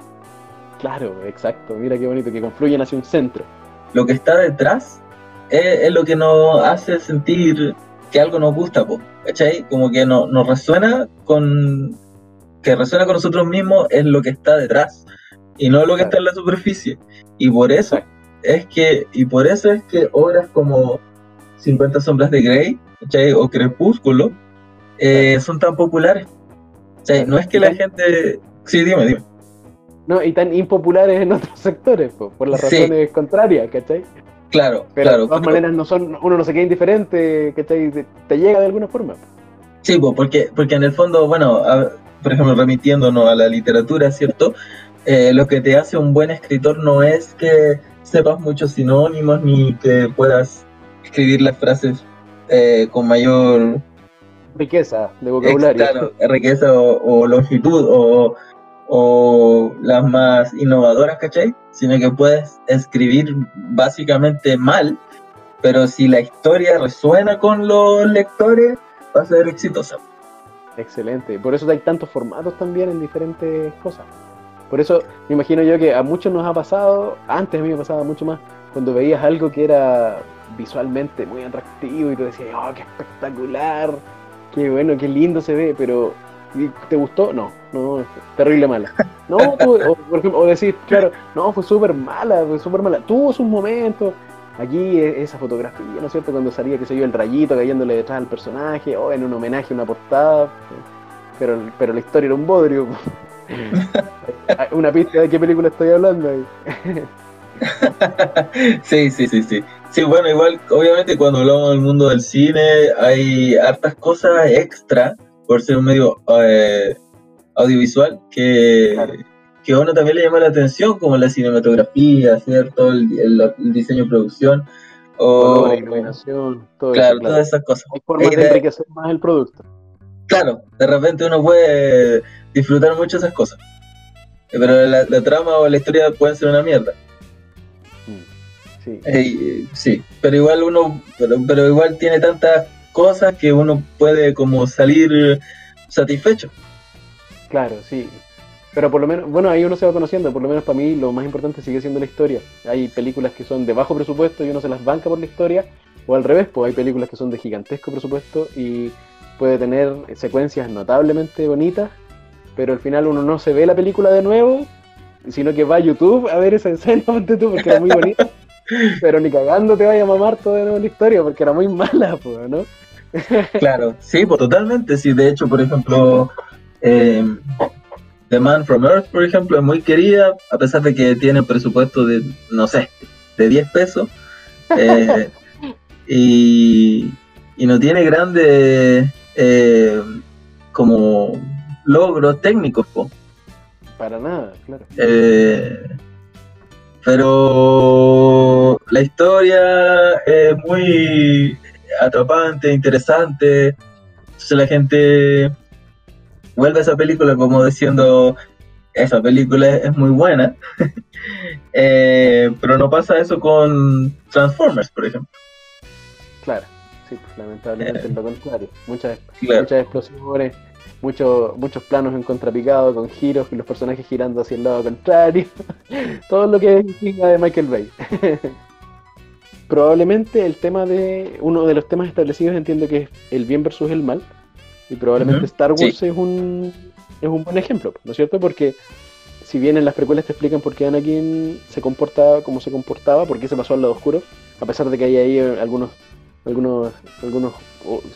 Claro, exacto. Mira qué bonito, que confluyen hacia un centro. Lo que está detrás es, es lo que nos hace sentir que algo nos gusta, ¿cachai? Como que no, nos resuena con. Que resuena con nosotros mismos es lo que está detrás y no lo que está en la superficie. Y por eso es que, y por eso es que obras como 50 sombras de Grey, ¿cachai? O Crepúsculo, eh, son tan populares. No es que la gente. Sí, dime, dime. No, y tan impopulares en otros sectores, por las razones contrarias, ¿cachai? Claro, pero claro. De todas maneras, no son, uno no se queda indiferente, que te, te llega de alguna forma. Sí, porque, porque en el fondo, bueno, por ejemplo, remitiéndonos a la literatura, ¿cierto? Eh, lo que te hace un buen escritor no es que sepas muchos sinónimos ni que puedas escribir las frases eh, con mayor riqueza de vocabulario. Claro, riqueza o longitud o, o las más innovadoras, ¿cachai? Sino que puedes escribir básicamente mal, pero si la historia resuena con los lectores, va a ser exitosa. Excelente, por eso hay tantos formatos también en diferentes cosas. Por eso me imagino yo que a muchos nos ha pasado, antes a mí me pasaba mucho más, cuando veías algo que era visualmente muy atractivo y tú decías, oh, qué espectacular, qué bueno, qué lindo se ve, pero ¿Te gustó? No, no, terrible mala. No, por ejemplo, o decir, claro, no, fue súper mala, fue súper mala. Tuvo sus momentos, aquí e, esa fotografía, ¿no es cierto? Cuando salía, qué sé yo, el rayito cayéndole detrás al personaje, o en un homenaje a una portada, pero, pero la historia era un bodrio. una pista de qué película estoy hablando ahí. sí, sí, sí, sí. Sí, bueno, igual, obviamente cuando hablamos del mundo del cine hay hartas cosas extra por ser un medio eh, audiovisual que, que a uno también le llama la atención, como la cinematografía, ¿cierto? El, el, diseño de producción. O, la iluminación, todo claro, todas esas cosas. Hay formas de enriquecer más el producto. Claro, de repente uno puede disfrutar mucho esas cosas. Pero la, trama o la historia pueden ser una mierda. Mm, sí. Eh, sí, pero igual uno, pero, pero igual tiene tantas cosas que uno puede como salir satisfecho. Claro, sí. Pero por lo menos, bueno, ahí uno se va conociendo, por lo menos para mí lo más importante sigue siendo la historia. Hay películas que son de bajo presupuesto y uno se las banca por la historia, o al revés, pues hay películas que son de gigantesco presupuesto y puede tener secuencias notablemente bonitas, pero al final uno no se ve la película de nuevo, sino que va a YouTube a ver esa escena, porque era muy bonita, pero ni cagando te vaya a mamar toda de nuevo la historia, porque era muy mala, pues, ¿no? claro, sí, pues totalmente, sí, de hecho, por ejemplo... Eh, The Man from Earth, por ejemplo, es muy querida, a pesar de que tiene presupuesto de, no sé, de 10 pesos. Eh, y, no tiene grandes eh, como logros técnicos. Para nada, claro. Eh, pero la historia es muy atrapante, interesante. Entonces la gente vuelve esa película como diciendo, esa película es muy buena, eh, pero no pasa eso con Transformers, por ejemplo. Claro, sí, pues, lamentablemente es lo contrario. Muchas, muchas explosiones, muchos muchos planos en contrapicado, con giros, y los personajes girando hacia el lado contrario. Todo lo que es de Michael Bay. Probablemente el tema de. Uno de los temas establecidos entiendo que es el bien versus el mal y probablemente Star Wars es, un, es un buen ejemplo, ¿no es cierto? Porque si bien en las precuelas te explican por qué Anakin se comporta como se comportaba, por qué se pasó al lado oscuro, a pesar de que hay ahí algunos, algunos, algunos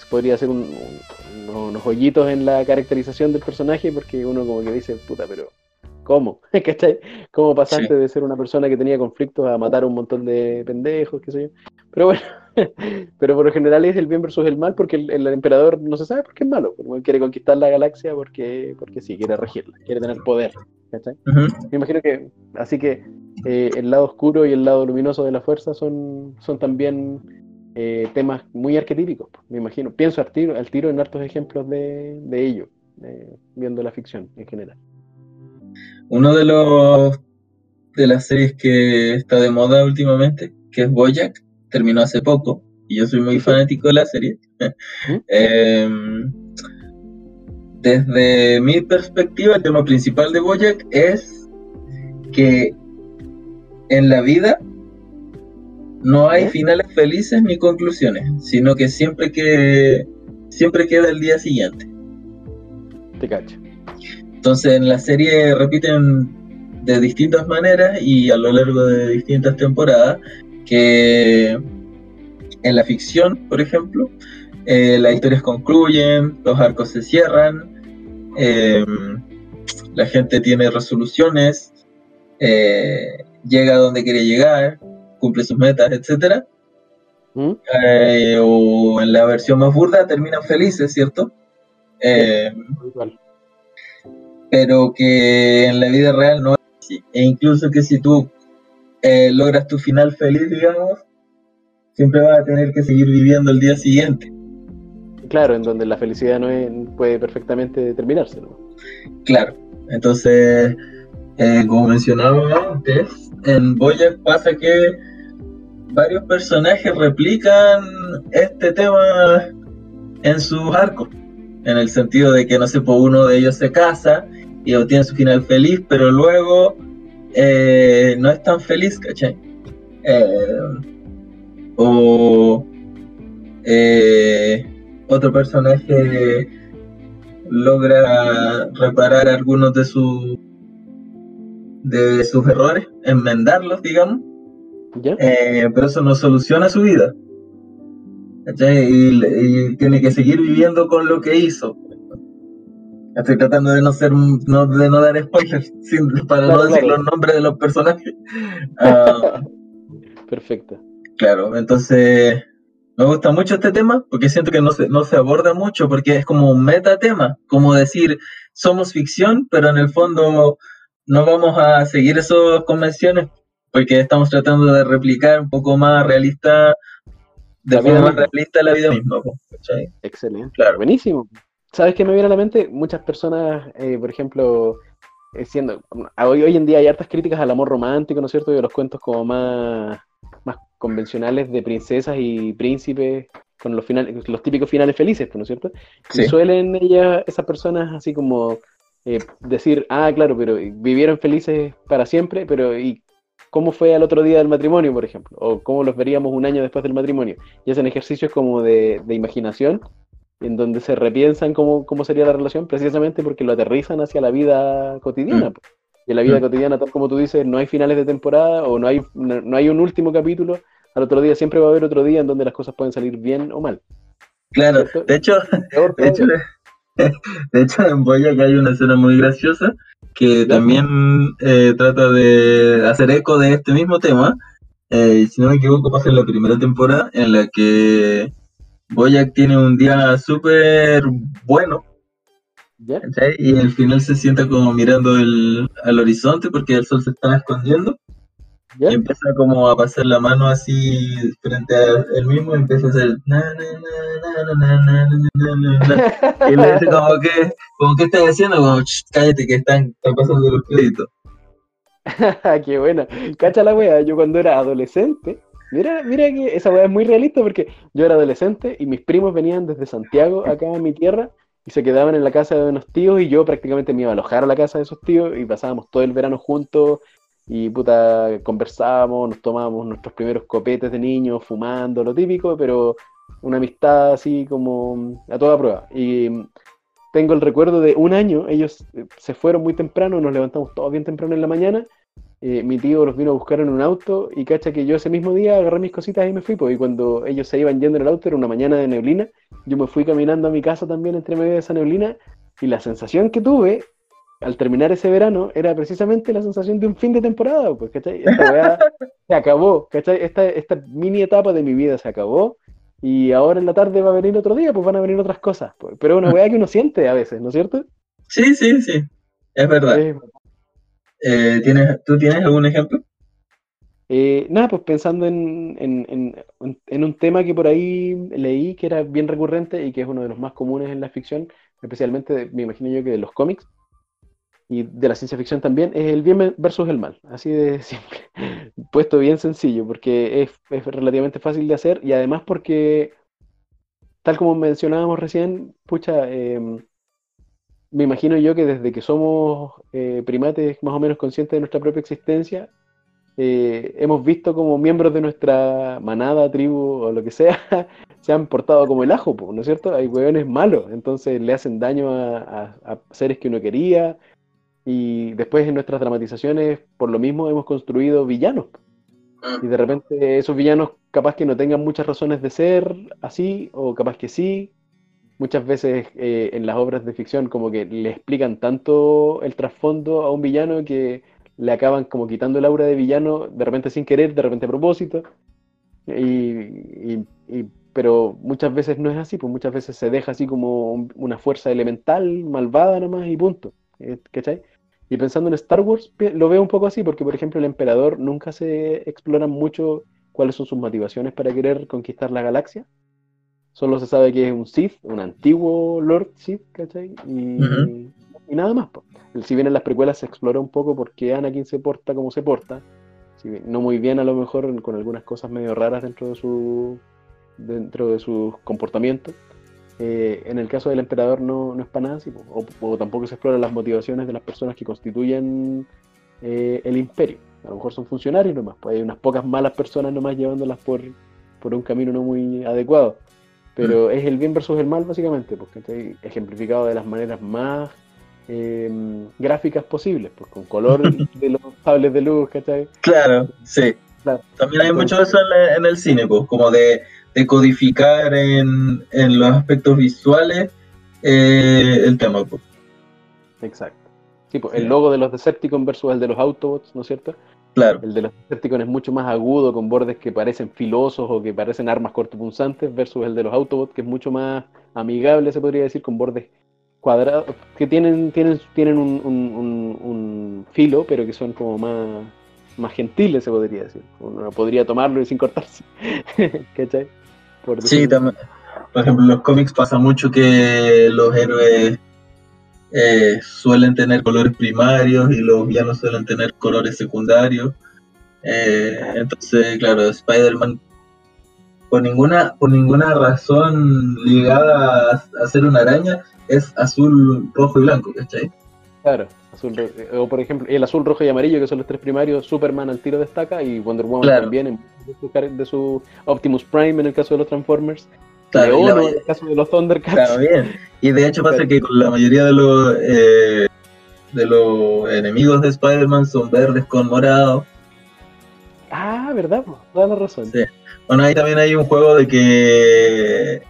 podría ser unos hoyitos en la caracterización del personaje, porque uno como que dice, puta, pero ¿cómo? ¿Cachai? ¿Cómo pasaste de ser una persona que tenía conflictos a matar a un montón de pendejos, qué sé yo? Pero bueno, pero por lo general es el bien versus el mal porque el, emperador no se sabe por qué es malo. Porque quiere conquistar la galaxia porque, porque sí, quiere regirla, quiere tener poder. Me imagino que, así que eh, el lado oscuro y el lado luminoso de la fuerza son, son también eh, temas muy arquetípicos, me imagino. Pienso al tiro, al tiro en hartos ejemplos de, de ello, viendo la ficción en general. Uno de los de las series que está de moda últimamente, que es Boyack, terminó hace poco y yo soy muy fanático de la serie. Em, desde mi perspectiva, el tema principal de Boyack es que en la vida no hay finales felices ni conclusiones, sino que siempre que siempre queda el día siguiente. Te cacho. Entonces en la serie repiten de distintas maneras y a lo largo de distintas temporadas que en la ficción, por ejemplo, eh, las historias concluyen, los arcos se cierran, em, la gente tiene resoluciones, eh, llega a donde quiere llegar, cumple sus metas, etc. ¿Mm? Eh, o en la versión más burda terminan felices, ¿cierto? Em, pero que en la vida real no es así. E incluso que si tú eh, logras tu final feliz, digamos, siempre vas a tener que seguir viviendo el día siguiente. Claro, en donde la felicidad no puede perfectamente determinarse. Claro, entonces, eh, como mencionaba antes, en Boyack pasa que varios personajes replican este tema en sus arcos, en el sentido de que, no sé, por pues, uno de ellos se casa y obtiene su final feliz, pero luego eh, no es tan feliz, ¿cachai? Eh, o eh, otro personaje logra reparar algunos de sus de sus errores, enmendarlos, digamos, pero eso no soluciona su vida. Y, tiene que seguir viviendo con lo que hizo. Estoy tratando de no ser no, de no dar spoilers para no decir los nombres de los personajes. Ah, Perfecto. Claro, entonces me gusta mucho este tema porque siento que no se, no se aborda mucho porque es como un metatema, como decir, somos ficción, pero en el fondo no vamos a seguir esas convenciones porque estamos tratando de replicar un poco más realista, de forma más realista la vida misma. Excelente, claro. buenísimo. ¿Sabes qué me viene a la mente? Muchas personas, eh, por ejemplo, eh, siendo hoy, hoy en día hay hartas críticas al amor romántico, ¿no es cierto? Y a los cuentos como más, más convencionales de princesas y príncipes con los finales, los típicos finales felices, ¿no es cierto? Y suelen ellas, esas personas así como eh, decir, ah, claro, pero vivieron felices para siempre, pero ¿y cómo fue al otro día del matrimonio, por ejemplo? O cómo los veríamos un año después del matrimonio. Y hacen ejercicios como de, de imaginación, en donde se repiensan cómo, cómo, sería la relación, precisamente porque lo aterrizan hacia la vida cotidiana. Mm. Y en la vida mm. cotidiana, tal como tú dices, no hay finales de temporada o no hay, no, hay un último capítulo. Al otro día siempre va a haber otro día en donde las cosas pueden salir bien o mal. Claro, de hecho, de hecho, de hecho, en Boya que hay una escena muy graciosa que también eh, trata de hacer eco de este mismo tema. Eh, si no me equivoco, pasa en la primera temporada en la que Boyack tiene un día súper bueno. Y al final se sienta como mirando el, al horizonte porque el sol se está escondiendo. Y empieza como a pasar la mano así frente a él mismo y empieza a hacer y le dice como que, como que estás haciendo, como cállate que están, están pasando los créditos. Qué buena. Cacha la wea, yo cuando era adolescente, mira, mira que esa wea es muy realista porque yo era adolescente y mis primos venían desde Santiago acá a mi tierra y se quedaban en la casa de unos tíos y yo prácticamente me iba a alojar a la casa de esos tíos y pasábamos todo el verano juntos y puta, conversábamos, nos tomábamos nuestros primeros copetes de niños, fumando, lo típico, pero una amistad así como a toda prueba. Y tengo el recuerdo de un año, ellos eh, se fueron muy temprano, nos levantamos todos bien temprano en la mañana, eh, mi tío los vino a buscar en un auto y cacha que yo ese mismo día agarré mis cositas y me fui, pues, y cuando ellos se iban yendo en el auto era una mañana de neblina, yo me fui caminando a mi casa también entre medio de esa neblina y la sensación que tuve al terminar ese verano era precisamente la sensación de un fin de temporada, pues, ¿cachai? Esta se acabó, ¿cachai? Esta, esta mini etapa de mi vida se acabó y ahora en la tarde va a venir otro día, pues van a venir otras cosas. Pues. Pero es una weá que uno siente a veces, ¿no es cierto? Sí, sí, sí, es verdad. Eh, ¿tienes, ¿Tú tienes algún ejemplo? Eh, nada, pues pensando en, en, un tema que por ahí leí que era bien recurrente y que es uno de los más comunes en la ficción, especialmente me imagino yo que de los cómics, y de la ciencia ficción también, es el bien versus el mal, así de simple, puesto bien sencillo, porque es, relativamente fácil de hacer y además porque, tal como mencionábamos recién, pucha, em, me imagino yo que desde que somos eh, primates más o menos conscientes de nuestra propia existencia, eh, hemos visto como miembros de nuestra manada, tribu o lo que sea, se han portado como el ajo, ¿no es cierto? Hay hueones malos, entonces le hacen daño a seres que uno quería, y después en nuestras dramatizaciones, por lo mismo, hemos construido villanos. Ah. Y de repente esos villanos capaz que no tengan muchas razones de ser así, o capaz que sí. Muchas veces eh, en las obras de ficción como que le explican tanto el trasfondo a un villano que le acaban como quitando el aura de villano, de repente sin querer, de repente a propósito. Y, pero muchas veces no es así, pues muchas veces se deja así como una fuerza elemental, malvada nomás y punto. Eh, ¿Cachai? Y pensando en Star Wars, lo veo un poco así, porque por ejemplo el emperador nunca se explora mucho cuáles son sus motivaciones para querer conquistar la galaxia. Solo se sabe que es un Sith, un antiguo Lord Sith, ¿cachai? Y, nada más. Si bien en las precuelas se explora un poco por qué Anakin se porta como se porta, si no muy bien a lo mejor con algunas cosas medio raras dentro de su dentro de sus comportamientos, eh, en el caso del emperador no, no es para nada así, o, tampoco se exploran las motivaciones de las personas que constituyen eh, el imperio. A lo mejor son funcionarios nomás, pues hay unas pocas malas personas nomás llevándolas por, por un camino no muy adecuado. Pero mm. es el bien versus el mal básicamente, porque está ejemplificado de las maneras más eh, gráficas posibles, pues con color de los cables de luz, ¿cachai? Claro, sí. También hay mucho de eso en, el cine, pues, como de, codificar en, los aspectos visuales eh, el tema. Pues. Exacto. Sí, pues, el logo de los Decepticons versus el de los Autobots, ¿no es cierto? Claro. El de los Decepticons es mucho más agudo, con bordes que parecen filosos o que parecen armas cortopunzantes, versus el de los Autobots, que es mucho más amigable, se podría decir, con bordes cuadrados, que tienen, tienen, tienen un, un, filo, pero que son como más, más gentiles, se podría decir. Uno podría tomarlo sin cortarse. ¿Cachai? sí, también. Por ejemplo, en los cómics pasa mucho que los héroes eh, suelen tener colores primarios y los villanos suelen tener colores secundarios. Eh, entonces, claro, Spider-Man por ninguna, por ninguna razón ligada a, ser una araña es azul, rojo y blanco, ¿cachai? Claro, azul, eh, o por ejemplo, el azul, rojo y amarillo, que son los tres primarios, Superman al tiro destaca y Wonder Woman también en de su Optimus Prime en el caso de los Transformers. Claro, en el caso de los Thundercats. Claro, bien. Y de hecho pasa que con la mayoría de los eh, de los enemigos de Spider-Man son verdes con morado. Ah, verdad, toda la razón. Sí. Bueno, ahí también hay un juego de que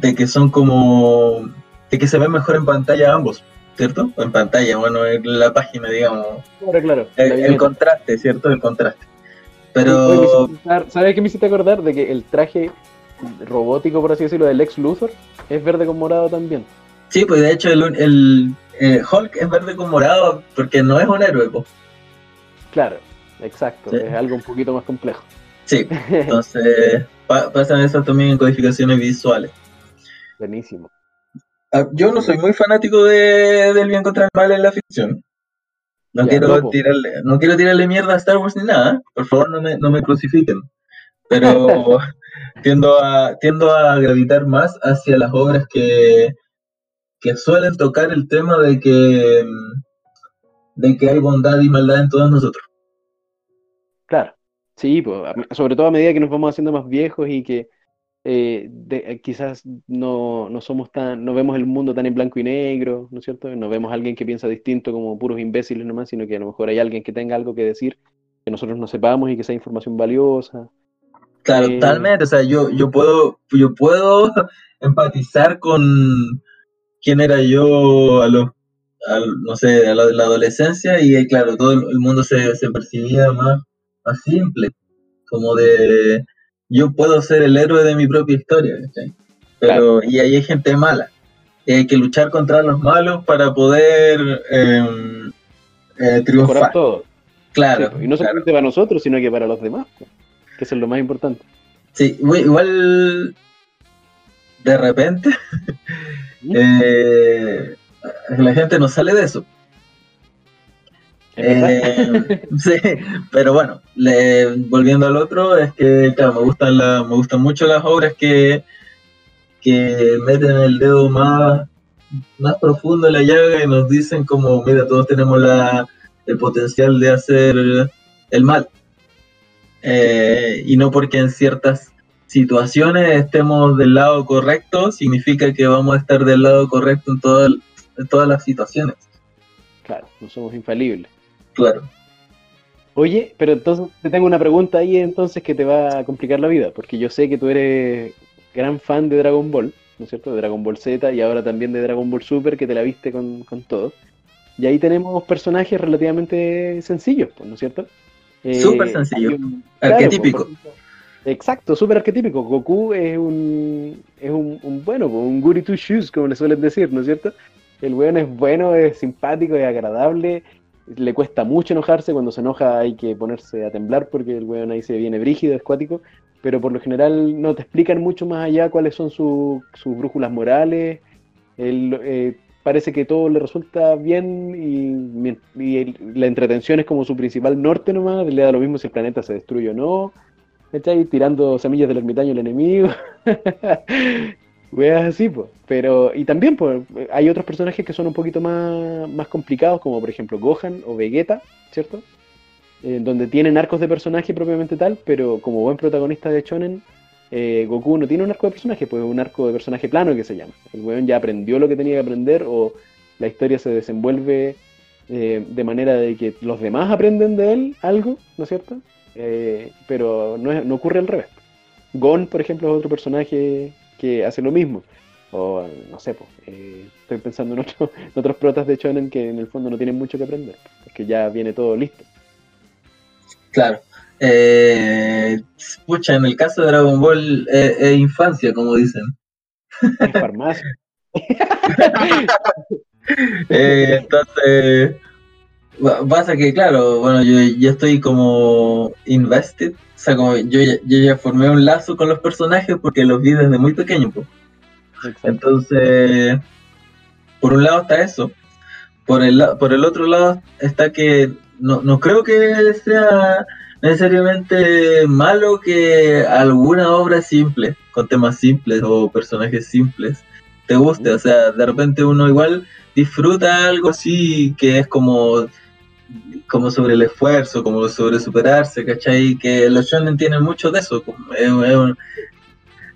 de que son como de que se ven mejor en pantalla ambos, ¿cierto? O en pantalla, bueno, en la página, digamos. Claro, claro. El, contraste, ¿cierto? El contraste. Pero. ¿Sabes qué me hiciste acordar? De que el traje robótico, por así decirlo, del ex Luthor es verde con morado también. Sí, pues de hecho el, el, eh, Hulk es verde con morado porque no es un héroe. Claro, exacto, es algo un poquito más complejo. Sí, entonces pasan eso también en codificaciones visuales. Buenísimo. Ah, yo no soy muy fanático de, del bien contra el mal en la ficción. No, quiero tirarle, no quiero tirarle mierda a Star Wars ni nada. Por favor, no me, no me crucifiquen. Pero tiendo a, tiendo a gravitar más hacia las obras que, que suelen tocar el tema de que, de que hay bondad y maldad en todos nosotros. Claro, sí, pues, sobre todo a medida que nos vamos haciendo más viejos y que eh, eh, quizás no, no, somos tan, no vemos el mundo tan en blanco y negro, ¿no es cierto? No vemos a alguien que piensa distinto como puros imbéciles nomás, sino que a lo mejor hay alguien que tenga algo que decir que nosotros no sepamos y que sea información valiosa. Claro, eh, totalmente. O sea, yo, yo puedo, yo puedo empatizar con quién era yo a los, no sé, a la, adolescencia y eh, claro, todo el mundo se, percibía más, más simple, como de yo puedo ser el héroe de mi propia historia, Pero, y ahí hay gente mala. Y hay que luchar contra los malos para poder em, eh, triunfar. todo. Claro. y no solamente para nosotros, sino que para los demás que es lo más importante. Sí, igual de repente eh, la gente no sale de eso. Eh, sí, pero bueno, volviendo al otro, es que claro, me gustan la, me gustan mucho las obras que, que meten el dedo más, más profundo en la llaga y nos dicen como, mira, todos tenemos la, el potencial de hacer el mal. Eh, y no porque en ciertas situaciones estemos del lado correcto, significa que vamos a estar del lado correcto en, en todas las situaciones. Claro, no somos infalibles. Claro. Oye, pero entonces te tengo una pregunta ahí entonces que te va a complicar la vida, porque yo sé que tú eres gran fan de Dragon Ball, ¿no es cierto? De Dragon Ball Z y ahora también de Dragon Ball Super, que te la viste con, con todo. Y ahí tenemos personajes relativamente sencillos, pues, ¿no es cierto? Eh, súper sencillo. arquetípico. exacto, súper arquetípico. Goku es un, es un, bueno, un goody two shoes, como le suelen decir, ¿no es cierto? El weón es bueno, es simpático, es agradable. Le cuesta mucho enojarse. Cuando se enoja hay que ponerse a temblar porque el weón ahí se viene brígido, escuático. Pero por lo general no te explican mucho más allá cuáles son sus brújulas morales. Él, eh, parece que todo le resulta bien y, la entretención es como su principal norte nomás, le da lo mismo si el planeta se destruye o no, ahí Tirando semillas del ermitaño al enemigo. Veas así, pues. Pero, y también, pues, hay otros personajes que son un poquito más, más complicados, como por ejemplo Gohan o Vegeta, ¿cierto? Donde tienen arcos de personaje propiamente tal, pero como buen protagonista de Shonen, eh, Goku no tiene un arco de personaje, pues un arco de personaje plano que se llama. El weón ya aprendió lo que tenía que aprender o la historia se desenvuelve eh, de manera de que los demás aprenden de él algo, ¿no es cierto? Eh, pero no, ocurre al revés. Gon, por ejemplo, es otro personaje que hace lo mismo. O, no sé, pues, estoy pensando en, otros protas de Shonen que en el fondo no tienen mucho que aprender, porque ya viene todo listo. Claro. Eh, pucha, en el caso de Dragon Ball es infancia, como dicen. Es farmacia. Eh, entonces, pasa que, claro, bueno, yo ya estoy como invested, o sea, como yo, yo ya formé un lazo con los personajes porque los vi desde muy pequeño, pues. Entonces, por un lado está eso, por el, por el otro lado está que no, no creo que sea necesariamente malo que alguna obra simple, con temas simples o personajes simples, te guste. O sea, de repente uno igual disfruta algo así que es como, como sobre el esfuerzo, como sobre superarse, ¿cachai? Que los shonen tienen mucho de eso.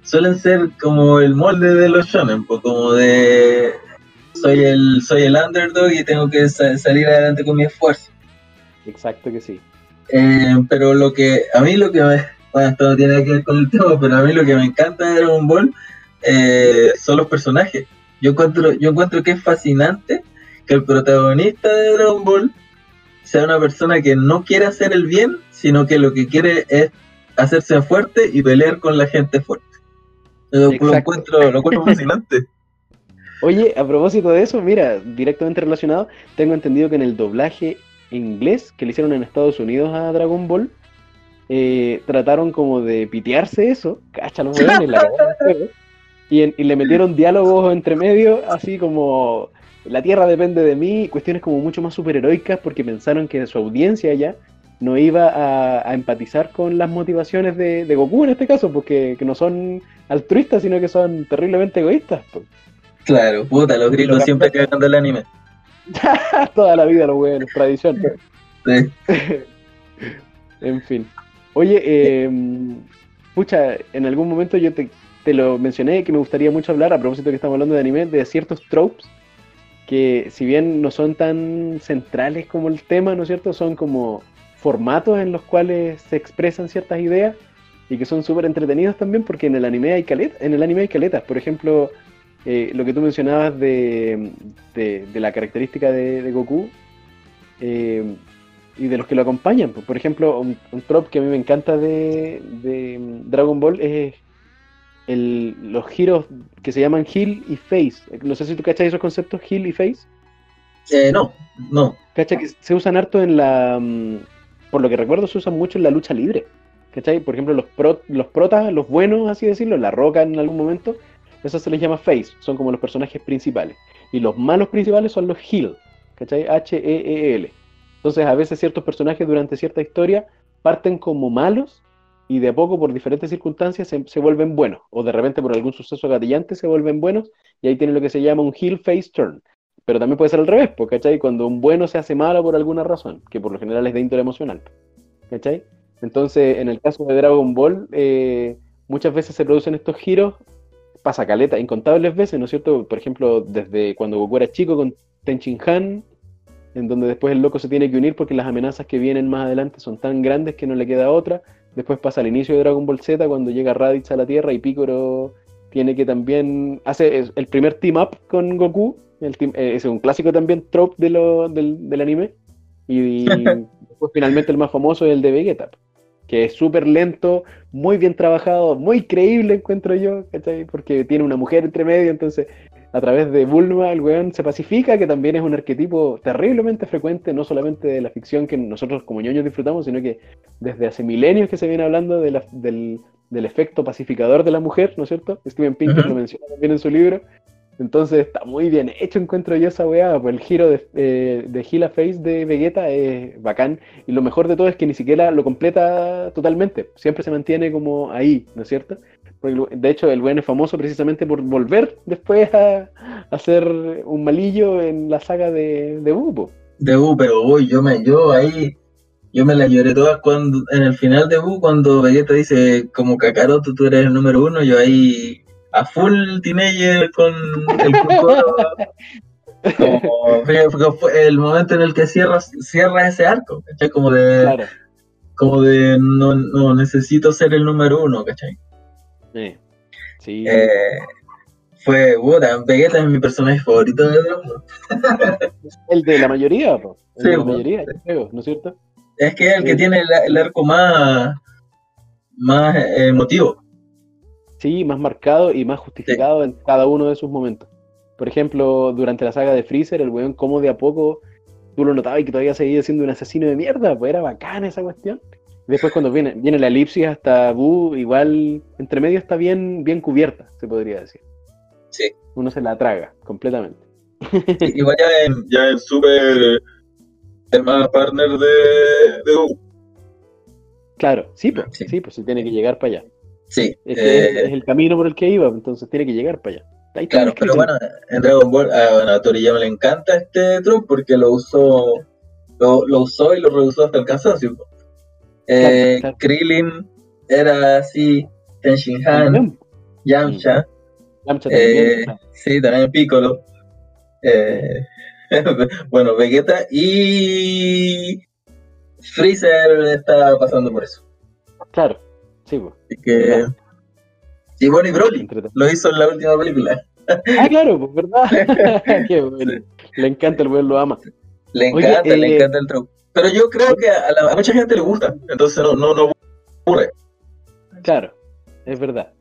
suelen ser como el molde de los shonen, pues como de soy el soy el underdog y tengo que salir adelante con mi esfuerzo. Exacto que sí. Eh, pero lo que a mí lo que me, bueno, esto no tiene que ver con el tema, pero a mí lo que me encanta de Dragon Ball eh, son los personajes. Yo encuentro, yo encuentro que es fascinante que el protagonista de Dragon Ball sea una persona que no quiere hacer el bien, sino que lo que quiere es hacerse fuerte y pelear con la gente fuerte. Lo, encuentro, lo encuentro fascinante. Oye, a propósito de eso, mira, directamente relacionado, tengo entendido que en el doblaje inglés que le hicieron en Estados Unidos a Dragon Ball, eh, trataron como de pitearse eso, cacha los la y, y le metieron diálogos entre medio, así como la Tierra depende de mí, cuestiones como mucho más superheroicas porque pensaron que su audiencia ya no iba a, empatizar con las motivaciones de, Goku en este caso, porque no son altruistas, sino que son terriblemente egoístas. Claro, puta, los gringos siempre cagan del anime. Toda la vida lo bueno, tradición. en fin. Oye, eh, pucha, en algún momento yo te, lo mencioné que me gustaría mucho hablar, a propósito que estamos hablando de anime, de ciertos tropes que si bien no son tan centrales como el tema, ¿no es cierto? Son como formatos en los cuales se expresan ciertas ideas y que son súper entretenidos también porque en el anime hay caletas, en el anime hay caletas, por ejemplo, eh, lo que tú mencionabas de, la característica de, Goku eh, y de los que lo acompañan. Por ejemplo, un, un prop que a mí me encanta de, Dragon Ball es los giros que se llaman Heal y Face. No sé si tú cachas esos conceptos, Heal y Face. Eh, no, no. ¿Cachai? Que se usan harto en la. Mm, por lo que recuerdo, se usan mucho en la lucha libre. ¿Cachai? Por ejemplo, los, los protas, los buenos, así decirlo, la roca en algún momento, eso se les llama face, son como los personajes principales. Y los malos principales son los heal, ¿cachai? H-E-E-L. Entonces a veces ciertos personajes durante cierta historia parten como malos y de a poco por diferentes circunstancias se, vuelven buenos. O de repente por algún suceso gatillante se vuelven buenos y ahí tienen lo que se llama un heal face turn. Pero también puede ser al revés, ¿cachai? Cuando un bueno se hace malo por alguna razón, que por lo general es de índole emocional. ¿Cachai? Entonces, en el caso de Dragon Ball, eh, muchas veces se producen estos giros pasa caleta incontables veces, ¿no es cierto? Por ejemplo, desde cuando Goku era chico con Tenchin Han, en donde después el loco se tiene que unir porque las amenazas que vienen más adelante son tan grandes que no le queda otra. Después pasa al inicio de Dragon Ball Z cuando llega Raditz a la Tierra y Piccolo tiene que también hace el primer team up con Goku. El eh, es un clásico también trope de lo, del, del, anime. Y, y después finalmente el más famoso es el de Vegeta que es súper lento, muy bien trabajado, muy creíble encuentro yo, ¿cachai? Porque tiene una mujer entre medio, entonces a través de Bulma el weón se pacifica, que también es un arquetipo terriblemente frecuente, no solamente de la ficción que nosotros como ñoños disfrutamos, sino que desde hace milenios que se viene hablando del, del, efecto pacificador de la mujer, ¿no es cierto? Steven Pinker lo menciona también en su libro, entonces está muy bien hecho, encuentro yo esa weá. Pues el giro de, eh, de Gila Face de Vegeta es bacán. Y lo mejor de todo es que ni siquiera lo completa totalmente. Siempre se mantiene como ahí, ¿no es cierto? de hecho, el weón es famoso precisamente por volver después a, hacer un malillo en la saga de, de Bu. De Bu, pero uy, yo me, yo ahí, yo me la lloré todas cuando, en el final de Bu, cuando Vegeta dice como Kakaroto, tú eres el número uno, yo ahí a full teenager con el Como, fue, el momento en el que cierra, cierra ese arco, ¿cachai? Como de, Claro. como de no, no necesito ser el número uno, ¿cachai? Sí. Sí. Eh, fue, puta, Vegeta es mi personaje favorito de. El de la mayoría, po. El Sí, de la po. mayoría, creo, ¿no es cierto? Es que es el que Sí. tiene el, el arco más, más eh, emotivo. Sí, más marcado y más justificado en cada uno de sus momentos. Por ejemplo, durante la saga de Freezer, el weón como de a poco tú lo notabas y que todavía seguía siendo un asesino de mierda, pues era bacana esa cuestión. Después cuando viene, viene la elipsis hasta Buu, igual entre medio está bien, bien cubierta, se podría decir. Sí. Uno se la traga completamente. Igual ya en, ya en Super el más partner de, de. Claro, sí, pues, Sí. sí, pues sí tiene que llegar para allá. Sí, eh, es, el camino por el que iba, entonces tiene que llegar para allá. Ahí claro, pero bueno, en Dragon Ball a, bueno, a Toriyama le encanta este truco porque lo usó, lo, lo usó y lo reusó hasta el cansancio. Eh, Claro, claro. Krillin era así, Tenshin Han, Yamcha, Yamcha eh, también, claro. sí, también Piccolo, eh, bueno, Vegeta y Freezer está pasando por eso. Claro, sí, pues. Así que, y bueno, y Broly lo hizo en la última película. Ah, claro, pues, ¿verdad? Qué bueno. Le encanta el weón, lo ama. Le Oye, encanta, le eh, encanta el truco. Pero yo creo que a, la- a mucha gente le gusta, entonces no, no, no ocurre. Claro, es verdad.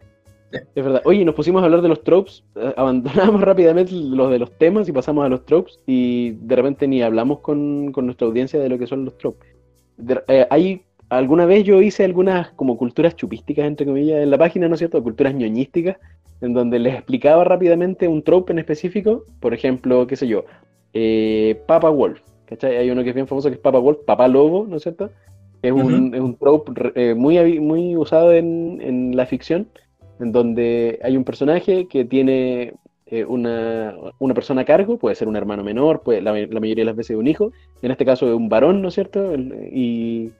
Sí. Es verdad. Oye, nos pusimos a hablar de los tropes, eh, abandonamos rápidamente los de los temas y pasamos a los tropes y de repente ni hablamos con, con nuestra audiencia de lo que son los tropes. De- eh, hay, alguna vez yo hice algunas como culturas chupísticas, entre comillas, en la página, ¿no es cierto? Culturas ñoñísticas, en donde les explicaba rápidamente un trope en específico, por ejemplo, qué sé yo, eh, Papa Wolf, ¿cachai? Hay uno que es bien famoso que es Papa Wolf, Papá Lobo, ¿no es cierto? Es un, es un trope eh, muy, muy usado en, en la ficción, en donde hay un personaje que tiene eh, una, una persona a cargo, puede ser un hermano menor, puede, la, la mayoría de las veces un hijo, en este caso es un varón, ¿no es cierto? Y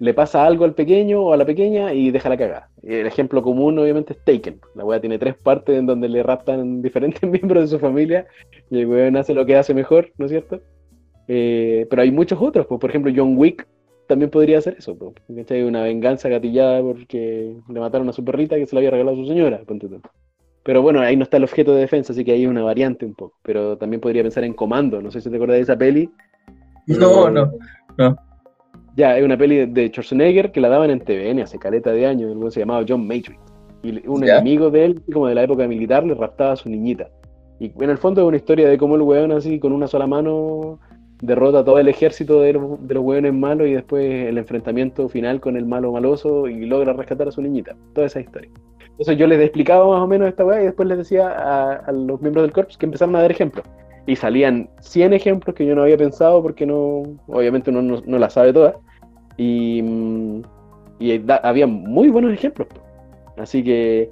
le pasa algo al pequeño o a la pequeña y deja la cagada. El ejemplo común obviamente es Taken. La weá tiene tres partes en donde le raptan diferentes miembros de su familia y el weón hace lo que hace mejor, ¿no es cierto? Eh, pero hay muchos otros, pues, por ejemplo John Wick también podría hacer eso, pues, ¿cachai? Una venganza gatillada porque le mataron a su perrita que se la había regalado a su señora. Pero bueno, ahí no está el objeto de defensa, así que ahí es una variante un poco. Pero también podría pensar en Comando, no sé si te acuerdas de esa peli. No, Eh, no. Ya, es una peli de, Schwarzenegger que la daban en TVN hace caleta de años, el se llamaba John Matrix. Y un Ya. enemigo de él, como de la época militar, le raptaba a su niñita. Y en el fondo es una historia de cómo el weón así con una sola mano derrota a todo el ejército de los, de los weones malos y después el enfrentamiento final con el malo maloso y logra rescatar a su niñita. Toda esa historia. Entonces yo les explicaba más o menos esta weá y después les decía a, a los miembros del corps que empezaron a dar ejemplos. Y salían 100 ejemplos que yo no había pensado porque no, obviamente uno no, no las sabe todas. Y, mm, y da- había muy buenos ejemplos. Así que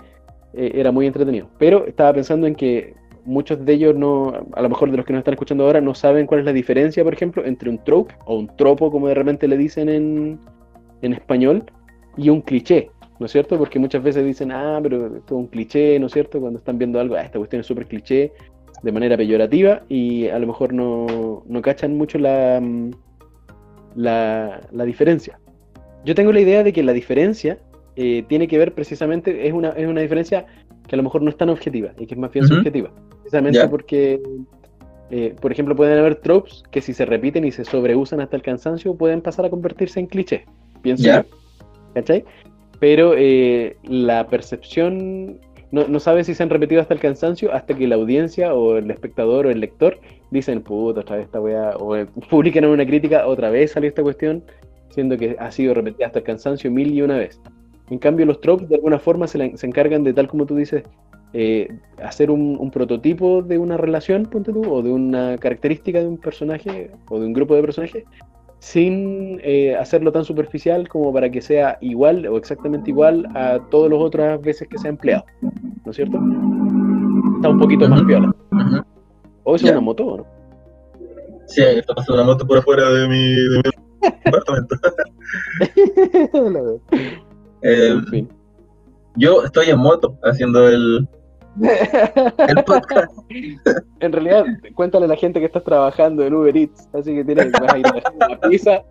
eh, era muy entretenido. Pero estaba pensando en que muchos de ellos no, a lo mejor de los que nos están escuchando ahora, no saben cuál es la diferencia, por ejemplo, entre un trope o un tropo, como de repente le dicen en, en español, y un cliché, ¿no es cierto? Porque muchas veces dicen, ah, pero esto es un cliché, ¿no es cierto? Cuando están viendo algo, ah, esta cuestión es súper cliché, de manera peyorativa, y a lo mejor no, no cachan mucho la, mm, la, la diferencia. Yo tengo la idea de que la diferencia eh, tiene que ver precisamente, es una, es una diferencia que a lo mejor no es tan objetiva y que es más bien Ujú. subjetiva. Precisamente Ya. porque, eh, por ejemplo, pueden haber tropes que si se repiten y se sobreusan hasta el cansancio pueden pasar a convertirse en clichés. Pienso yo. ¿Cachai? Pero eh, la percepción no, no sabe si se han repetido hasta el cansancio hasta que la audiencia o el espectador o el lector dicen, puta, otra vez esta weá, o eh, publican una crítica, otra vez salió esta cuestión, siendo que ha sido repetida hasta el cansancio mil y una vez. En cambio, los tropes de alguna forma se, se encargan de, tal como tú dices, eh, hacer un, un prototipo de una relación, ponte tú, o de una característica de un personaje o de un grupo de personajes, sin eh, hacerlo tan superficial como para que sea igual o exactamente igual a todas las otras veces que se ha empleado. ¿No es cierto? Está un poquito más piola. Ujú. O eso Ya. es una moto, ¿o ¿no? Sí, está pasando una moto por afuera de mi, de mi apartamento. Eh, en fin. yo estoy en moto haciendo el, el podcast. En realidad, cuéntale a la gente que estás trabajando en Uber Eats, así que tienes que ir a una pizza.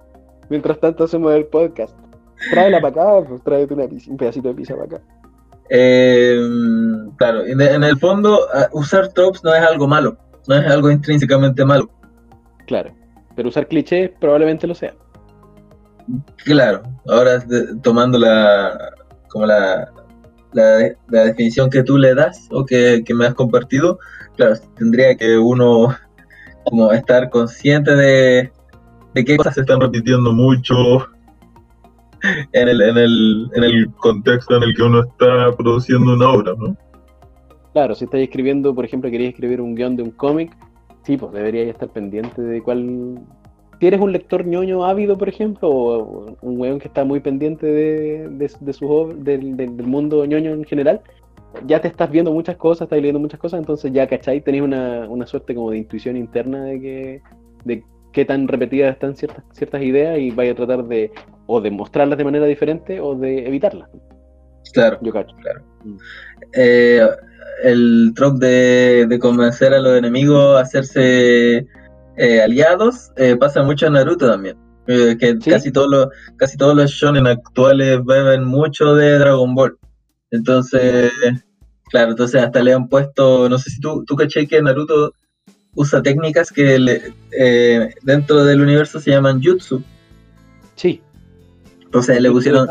Mientras tanto hacemos el podcast. Tráela para acá, pues tráete una pizza- un pedacito de pizza para acá. Eh, claro, en, el fondo, usar tropes no es algo malo, no es algo intrínsecamente malo. Claro. Pero usar clichés probablemente lo sea. Claro, ahora tomando la como la, la, definición que tú le das o que, que me has compartido, claro, tendría que uno como estar consciente de, de qué cosas se están repitiendo mucho en el, en, el, en el contexto en el que uno está produciendo una obra, ¿no? Claro, si estáis escribiendo, por ejemplo, querías escribir un guion de un cómic, sí, pues deberíais estar pendiente de cuál. Si eres un lector ñoño ávido, por ejemplo, o un weón que está muy pendiente de, de, de sus ob- del, del- del mundo ñoño en general, ya te estás viendo muchas cosas, estás leyendo muchas cosas, entonces ya, ¿cachai? Tenéis una, una suerte como de intuición interna de que de qué tan repetidas están ciertas, ciertas ideas y vais a tratar de o de mostrarlas de manera diferente o de evitarlas. Claro. Yo cacho. Eh, el trope de, de convencer a los enemigos a hacerse eh, aliados eh, pasa mucho en Naruto también. Eh, que ¿Sí? casi todos los casi todos los shonen actuales beben mucho de Dragon Ball. Entonces, claro, entonces hasta le han puesto, no sé si tú, tú caché que Naruto usa técnicas que le- eh, dentro del universo se llaman jutsu. Sí. Entonces le pusieron,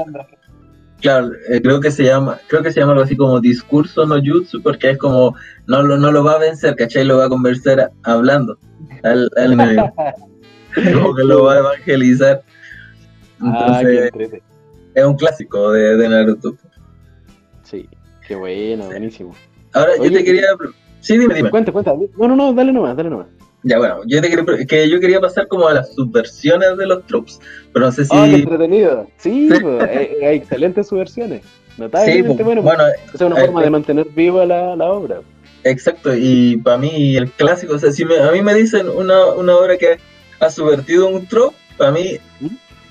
Claro, eh, creo que se llama, creo que se llama algo así como discurso no jutsu, porque es como no lo, no lo va a vencer, ¿cachai? Lo va a convencer hablando al, al enemigo. como que lo va a evangelizar. Ah, Entonces, entrete. es un clásico de, de Naruto. Sí, qué bueno, buenísimo. Ahora, yo Oye, te quería. Sí, dime, dime. Cuenta, cuenta. No, no, no, dale nomás, dale nomás. Ya, bueno, yo te quería, que yo quería pasar como a las subversiones de los tropes, pero no sé si. ¡Ah, qué entretenido! Sí, Sí. pues, hay, hay excelentes subversiones. sí, Notablemente pues, bueno. bueno, es una eh, forma eh. de mantener viva la, la obra. Exacto, y para mí el clásico, o sea, si me- a mí me dicen una, una obra que ha subvertido un trope, para mí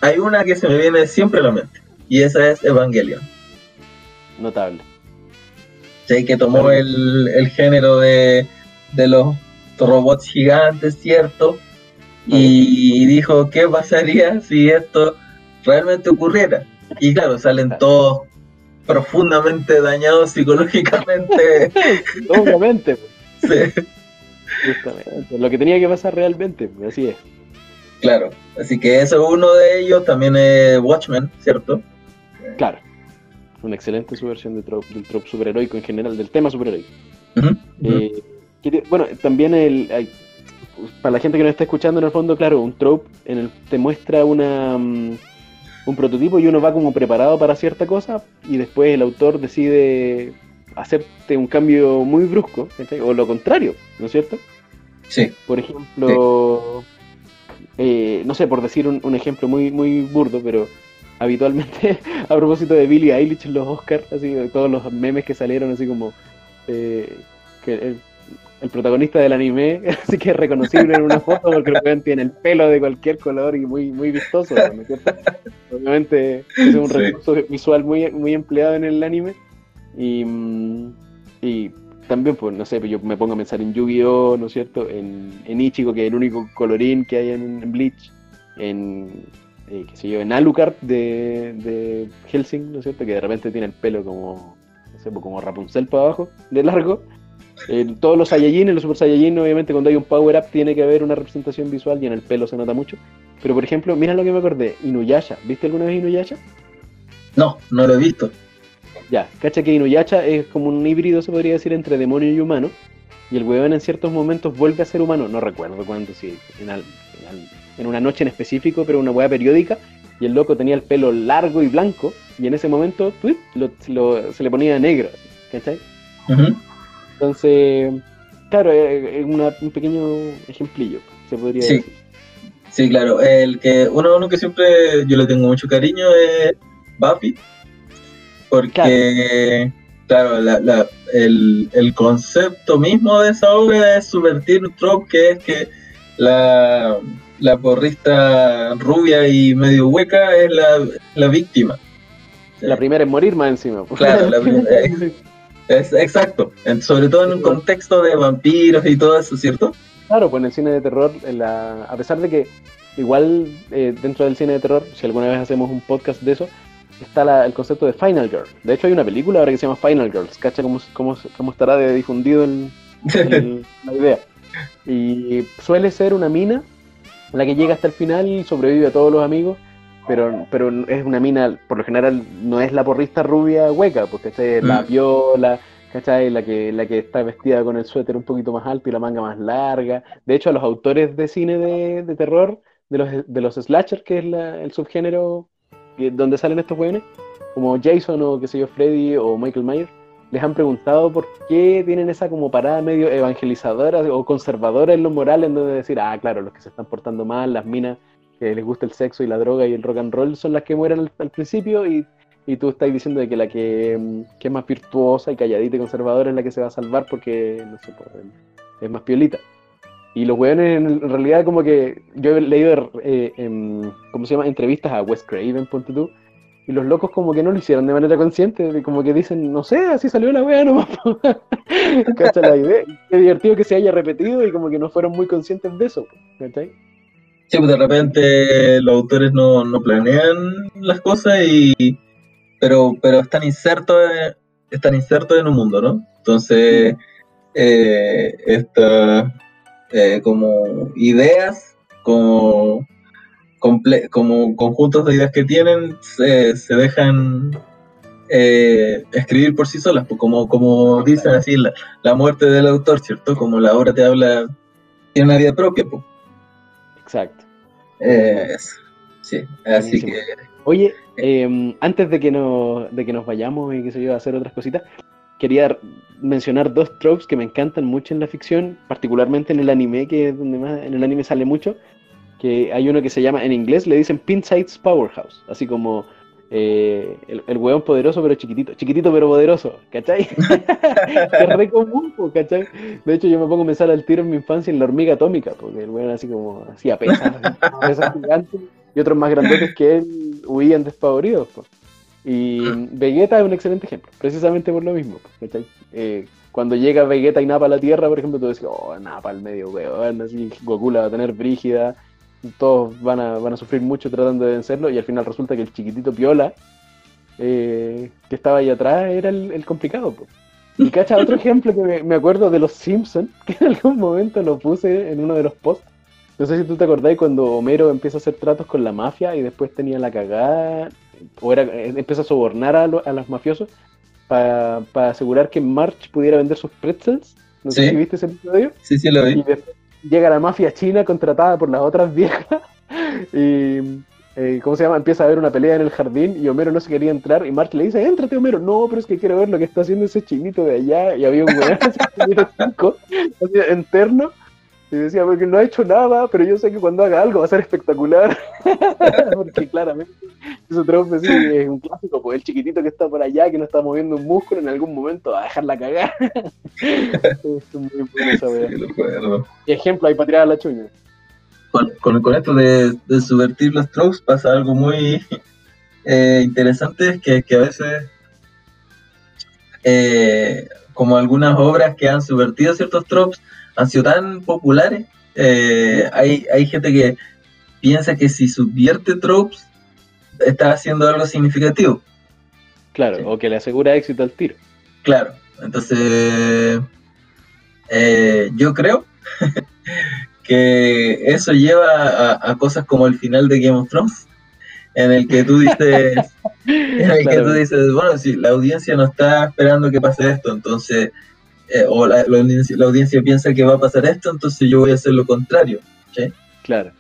hay una que se me viene siempre a la mente, y esa es Evangelion, Notable. ¿sí? que tomó el, el género de, de los robots gigantes, ¿cierto? Y dijo, ¿qué pasaría si esto realmente ocurriera? Y claro, salen todos profundamente dañados psicológicamente. Obviamente, pues, sí. justamente. Lo que tenía que pasar realmente, pues, así es. Claro, así que eso es uno de ellos, también es Watchmen, ¿cierto? Claro. Una excelente subversión de trope, del trope superheroico en general, del tema superheroico. Eh, bueno, también el, hay- para la gente que nos está escuchando, en el fondo, claro, un trope en el, te muestra una, mm, un prototipo y uno va como preparado para cierta cosa y después el autor decide hacerte un cambio muy brusco, ¿cachai? o lo contrario, ¿no es cierto? Sí, Por ejemplo, eh, no sé, por decir un, un ejemplo muy, muy burdo, pero habitualmente, a propósito de Billie Eilish en los Oscars, así, todos los memes que salieron, así como eh, que el, el protagonista del anime, así que es reconocible en una foto porque el weón tiene el pelo de cualquier color y muy, muy vistoso, ¿no es cierto? Obviamente es un Sí. recurso visual muy, muy empleado en el anime y, mm, y también, pues, no sé, yo me pongo a pensar en Yu-Gi-Oh!, ¿no es cierto? En, en Ichigo, que es el único colorín que hay en, en Bleach. En, eh, qué sé yo, en Alucard de, de Helsing, ¿no es cierto? Que de repente tiene el pelo como, no sé, pues, como Rapunzel para abajo, de largo. En todos los Saiyajin, en los Super Saiyajin, obviamente cuando hay un power up tiene que haber una representación visual y en el pelo se nota mucho. Pero por ejemplo, mira lo que me acordé, Inuyasha. ¿Viste alguna vez Inuyasha? no, no lo he visto. Ya, cacha que Inuyasha es como un híbrido, se podría decir, entre demonio y humano. Y el weón en ciertos momentos vuelve a ser humano. No recuerdo cuándo, si en, al- en al- en una noche en específico, pero una weá periódica. Y el loco tenía el pelo largo y blanco. Y en ese momento, ¡tuit! lo- lo- se le ponía negro. ¿Cachai? Ujú. Entonces, claro, es es una- un pequeño ejemplillo, se podría Sí. decir. Sí, claro, el que uno, uno que siempre yo le tengo mucho cariño es Buffy, porque, claro, la- la- el, el concepto mismo de esa obra es subvertir un trope que es que la, la porrista rubia y medio hueca es la, la víctima. La primera en morir más encima. pues. Claro, la primera- Es, exacto, sobre todo en un contexto de vampiros y todo eso, ¿cierto? Claro, pues en el cine de terror, a pesar de que igual eh, dentro del cine de terror, si alguna vez hacemos un podcast de eso, está el concepto de Final Girl. De hecho hay una película ahora que se llama Final Girls, ¿cacha cómo, cómo, estará de difundido el, la idea? Y suele ser una mina la que llega hasta el final y sobrevive a todos los amigos, pero, pero es una mina, por lo general, no es la porrista rubia hueca, porque es la viola, ¿cachai? La que, la que está vestida con el suéter un poquito más alto y la manga más larga. De hecho, a los autores de cine de, terror, de los, de los slashers, que es el subgénero donde salen estos jóvenes, como Jason o qué sé yo, Freddy o Michael Myers, les han preguntado por qué tienen esa como parada medio evangelizadora o conservadora en lo moral, en donde decir, ah, claro, los que se están portando mal, las minas les gusta el sexo y la droga y el rock and roll son las que mueren al principio y tú estás diciendo de que la que, mm, que, es más virtuosa y calladita y conservadora es la que se va a salvar porque, no sé, pues, es más piolita. Y los weones en realidad como que yo he leído, eh, ¿cómo se llama? Entrevistas a Wes Craven, ponte tú, y los locos como que no lo hicieron de manera consciente, como que dicen, no sé, así salió la wea nomás. ¿Cacha la idea? Qué divertido que se haya repetido y como que no fueron muy conscientes de eso, ¿cachai? Sí, pues de repente los autores no, no planean las cosas y pero, pero están insertos en, están insertos en un mundo, ¿no? Entonces, eh, estas eh, como ideas, como, como conjuntos de ideas que tienen, se, dejan eh, escribir por sí solas, pues como, como dicen así, la, muerte del autor, ¿cierto? Como la obra te habla, tiene una vida propia. Pues. Exacto. Sí, así que Oye, em, antes de que, nos, de que nos vayamos y que se yo a hacer otras cositas, quería mencionar dos tropes que me encantan mucho en la ficción, particularmente en el anime, que es donde más en el anime sale mucho, que hay uno que se llama, en inglés le dicen Pinside's Powerhouse, así como eh, el, el hueón poderoso pero chiquitito, chiquitito pero poderoso, ¿cachai? es re común, ¿cachai? De hecho yo me pongo a pensar al tiro en mi infancia en la hormiga atómica, porque el hueón así como hacía pesas, pesas gigantes y otros más grandes que él huían despavoridos. Y mm. Vegeta es un excelente ejemplo, precisamente por lo mismo. Eh, cuando llega Vegeta y Napa a la Tierra, por ejemplo, tú decís, oh, Napa al medio, weón, así Goku la va a tener brígida, todos van a, van a sufrir mucho tratando de vencerlo, y al final resulta que el chiquitito Piola, eh, que estaba ahí atrás, era el, complicado. Y cacha, otro ejemplo que me, me acuerdo de los Simpsons, que en algún momento lo puse en uno de los posts, no sé si tú te acordás cuando Homero empieza a hacer tratos con la mafia y después tenía la cagada, o era, eh, empieza a sobornar a, a los mafiosos para asegurar que March pudiera vender sus pretzels. No sé si viste ese episodio. Sí, sí, lo vi. Y llega la mafia china contratada por las otras viejas y eh, ¿cómo se llama? Empieza a haber una pelea en el jardín y Homero no se quería entrar y March le dice, éntrate Homero, no, pero es que quiero ver lo que está haciendo ese chinito de allá y había un weón, ese interno y decía, porque no ha hecho nada, pero yo sé que cuando haga algo va a ser espectacular. porque claramente, eso sí, es un clásico, pues el chiquitito que está por allá, que no está moviendo un músculo, en algún momento va a dejarla cagar. es muy bueno Y ejemplo, hay para tirar a la chuña. Con, con, esto de, de, subvertir los tropes pasa algo muy eh, interesante, que, que a veces, eh, como algunas obras que han subvertido ciertos tropes, han sido tan populares, eh, hay, hay gente que piensa que si subvierte tropes, está haciendo algo significativo. Claro, o que le asegura éxito al tiro. Claro, entonces eh, yo creo que eso lleva a, cosas como el final de Game of Thrones, en el que tú dices, en el que tú dices, bueno, si la audiencia no está esperando que pase esto, entonces eh, o la, audiencia, piensa que va a pasar esto, entonces yo voy a hacer lo contrario. Claro.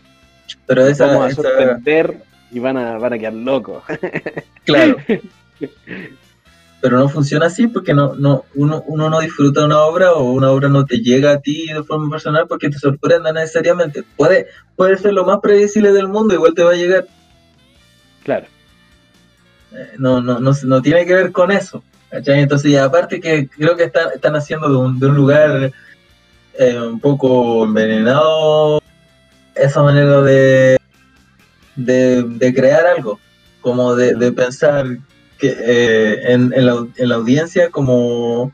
Pero esa, Vamos a sorprender y van a, van a quedar locos. claro. Pero no funciona así porque no, no, uno, uno no disfruta una obra o una obra no te llega a ti de forma personal porque te sorprenda necesariamente. Puede, puede ser lo más predecible del mundo, igual te va a llegar. Claro. Eh, no, no, no, no tiene que ver con eso. Entonces, y aparte que creo que están, haciendo de un, de lugar eh, un poco envenenado esa manera de, de, crear algo, como de, pensar que eh, en, la, audiencia como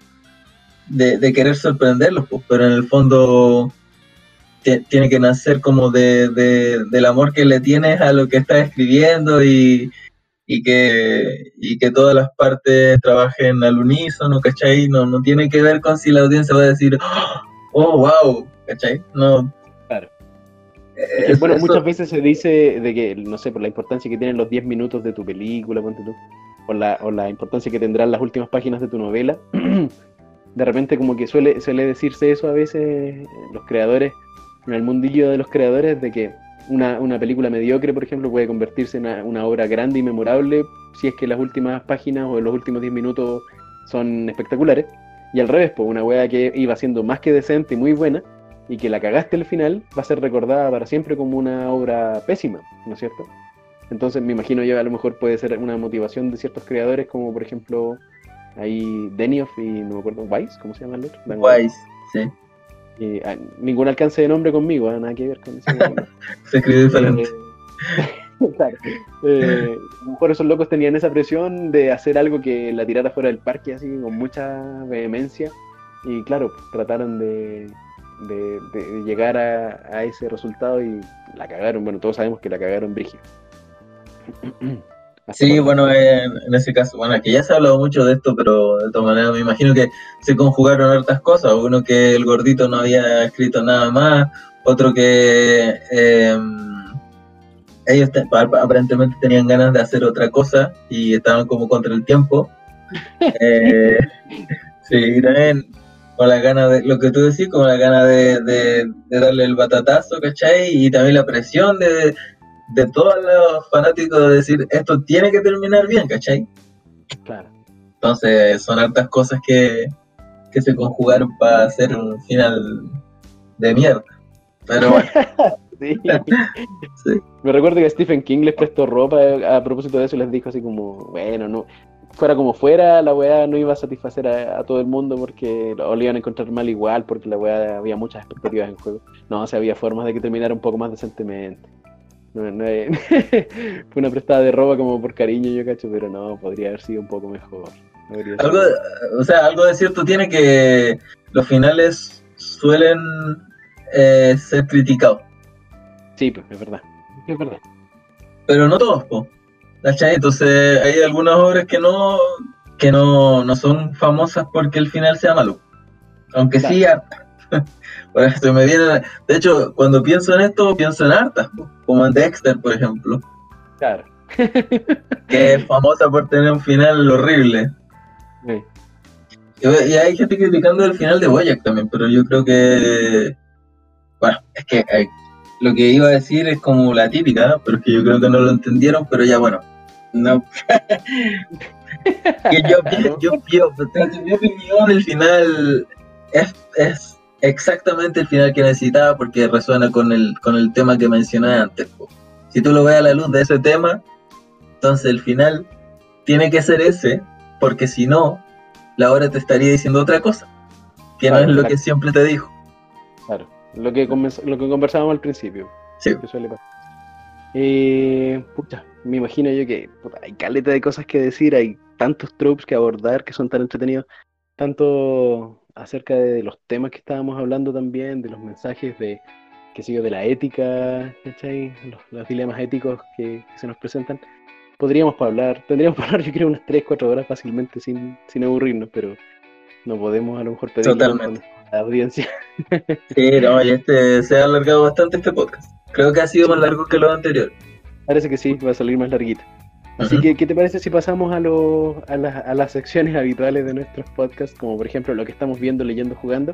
de, querer sorprenderlos, pues, pero en el fondo tiene que nacer como de, del amor que le tienes a lo que estás escribiendo y, y que, y que todas las partes trabajen al unísono, ¿cachai? No, no tiene que ver con si la audiencia va a decir, oh, wow, ¿cachai? No. Claro. bueno, muchas veces se dice de que, no sé, por la importancia que tienen los 10 minutos de tu película, ponte tú, o la, o la importancia que tendrán las últimas páginas de tu novela, de repente como que suele, suele decirse eso a veces los creadores, en el mundillo de los creadores, de que una, una, película mediocre, por ejemplo, puede convertirse en una, obra grande y memorable si es que las últimas páginas o los últimos 10 minutos son espectaculares. Y al revés, pues una wea que iba siendo más que decente y muy buena y que la cagaste al final va a ser recordada para siempre como una obra pésima, ¿no es cierto? Entonces me imagino yo a lo mejor puede ser una motivación de ciertos creadores como por ejemplo ahí Denioff y no me acuerdo, Weiss, ¿cómo se llama el otro? Weiss, sí. Ah, ningún alcance de nombre conmigo, ¿eh? nada que ver con eso. Se escribe diferente. Eh, claro. Eh, a lo mejor esos locos tenían esa presión de hacer algo que la tirara fuera del parque así con mucha vehemencia. Y claro, trataron de, de, llegar a, ese resultado y la cagaron. Bueno, todos sabemos que la cagaron Brigio. Sí, bueno, en, ese caso, bueno, aquí ya se ha hablado mucho de esto, pero de todas maneras me imagino que se conjugaron hartas cosas. Uno que el gordito no había escrito nada más, otro que em, ellos aparentemente tenían ganas de hacer otra cosa y estaban como contra el tiempo. Eh, sí, también con la gana de, lo que tú decís, con la gana de, de darle el batatazo, ¿cachai? Y también la presión de de todos los fanáticos de decir esto tiene que terminar bien, ¿cachai? Claro. Entonces son hartas cosas que, que se conjugaron para hacer un final de mierda. Pero bueno. sí. Me recuerdo que Stephen King les prestó ropa a, propósito de eso y les dijo así como, bueno, no, fuera como fuera, la weá no iba a satisfacer a, todo el mundo porque lo, iban a encontrar mal igual, porque la weá había muchas expectativas en juego. No, o sea, había formas de que terminara un poco más decentemente. No, no fue una prestada de ropa como por cariño, yo cacho, pero no, podría haber sido un poco mejor. algo, o sea, algo de cierto tiene que los finales suelen eh, ser criticados. Sí, pues, es verdad. Es verdad. Pero no todos, po. Entonces hay algunas obras que no que no, no son famosas porque el final sea malo. Aunque sí, me viene, de hecho, cuando pienso en esto, pienso en hartas, como en Dexter, por ejemplo. Claro. que es famosa por tener un final horrible. Y, hay gente criticando el final de Boyack también, pero yo creo que. Bueno, es que eh, lo que iba a decir es como la típica, pero que yo creo que no lo entendieron, pero ya bueno. No. que yo, yo, yo, mi opinión, el final es, es exactamente el final que necesitaba porque resuena con el, con el tema que mencioné antes. Si tú lo ves a la luz de ese tema, entonces el final tiene que ser ese, porque si no, la hora te estaría diciendo otra cosa, que no es lo que siempre te dijo. Claro, lo que, lo que conversábamos al principio. Sí. Que suele pasar. Eh, pucha, me imagino yo que hay caleta de cosas que decir, hay tantos tropes que abordar que son tan entretenidos, tanto acerca de los temas que estábamos hablando también, de los mensajes de, qué sé de la ética, ¿cachai? Los, dilemas éticos que, se nos presentan. Podríamos hablar, tendríamos para hablar yo creo unas 3, 4 horas fácilmente sin, sin aburrirnos, pero no podemos a lo mejor pedir a la audiencia. Sí, no, y este se ha alargado bastante este podcast. Creo que ha sido más largo que los anteriores. Parece que sí, va a salir más larguito. Así que, ¿qué te parece si pasamos a, a, las secciones habituales de nuestros podcasts, como por ejemplo lo que estamos viendo, leyendo, jugando,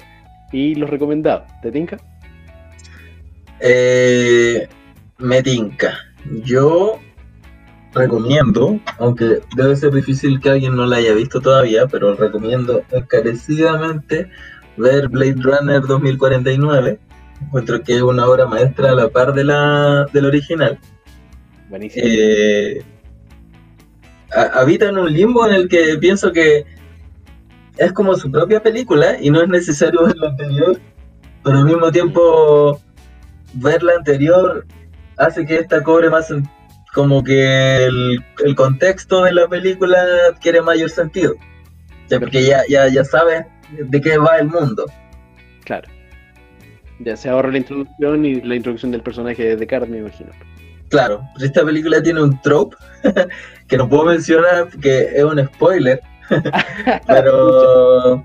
y los recomendados? ¿Te tinca? Eh, me tinca. Yo recomiendo, aunque debe ser difícil que alguien no la haya visto todavía, pero recomiendo encarecidamente ver Blade Runner 2049. Encuentro que es una obra maestra a la par de la del original. Buenísimo. Eh, habita en un limbo en el que pienso que es como su propia película y no es necesario ver la anterior, pero al mismo tiempo ver la anterior hace que esta cobre más como que el, el contexto de la película adquiere mayor sentido. O sea, porque ya, ya, ya sabes de qué va el mundo. Claro. Ya se ahorra la introducción y la introducción del personaje de Descartes, me imagino. Claro, esta película tiene un trope que no puedo mencionar porque es un spoiler, pero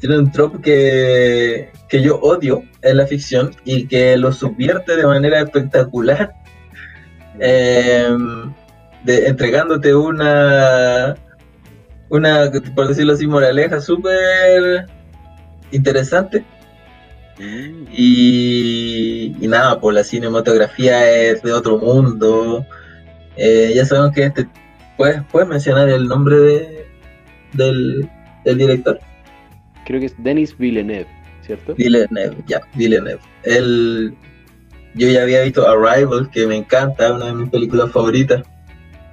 tiene un trope que, que yo odio en la ficción y que lo subvierte de manera espectacular, em, de, entregándote una, una, por decirlo así, moraleja súper interesante. Mm. Y, y nada, pues la cinematografía es de otro mundo. Eh, ya sabemos que este. ¿Puedes, ¿Puedes mencionar el nombre de, del, del director? Creo que es Denis Villeneuve, ¿cierto? Villeneuve, ya, Villeneuve. Él, yo ya había visto Arrival, que me encanta, una de mis películas favoritas.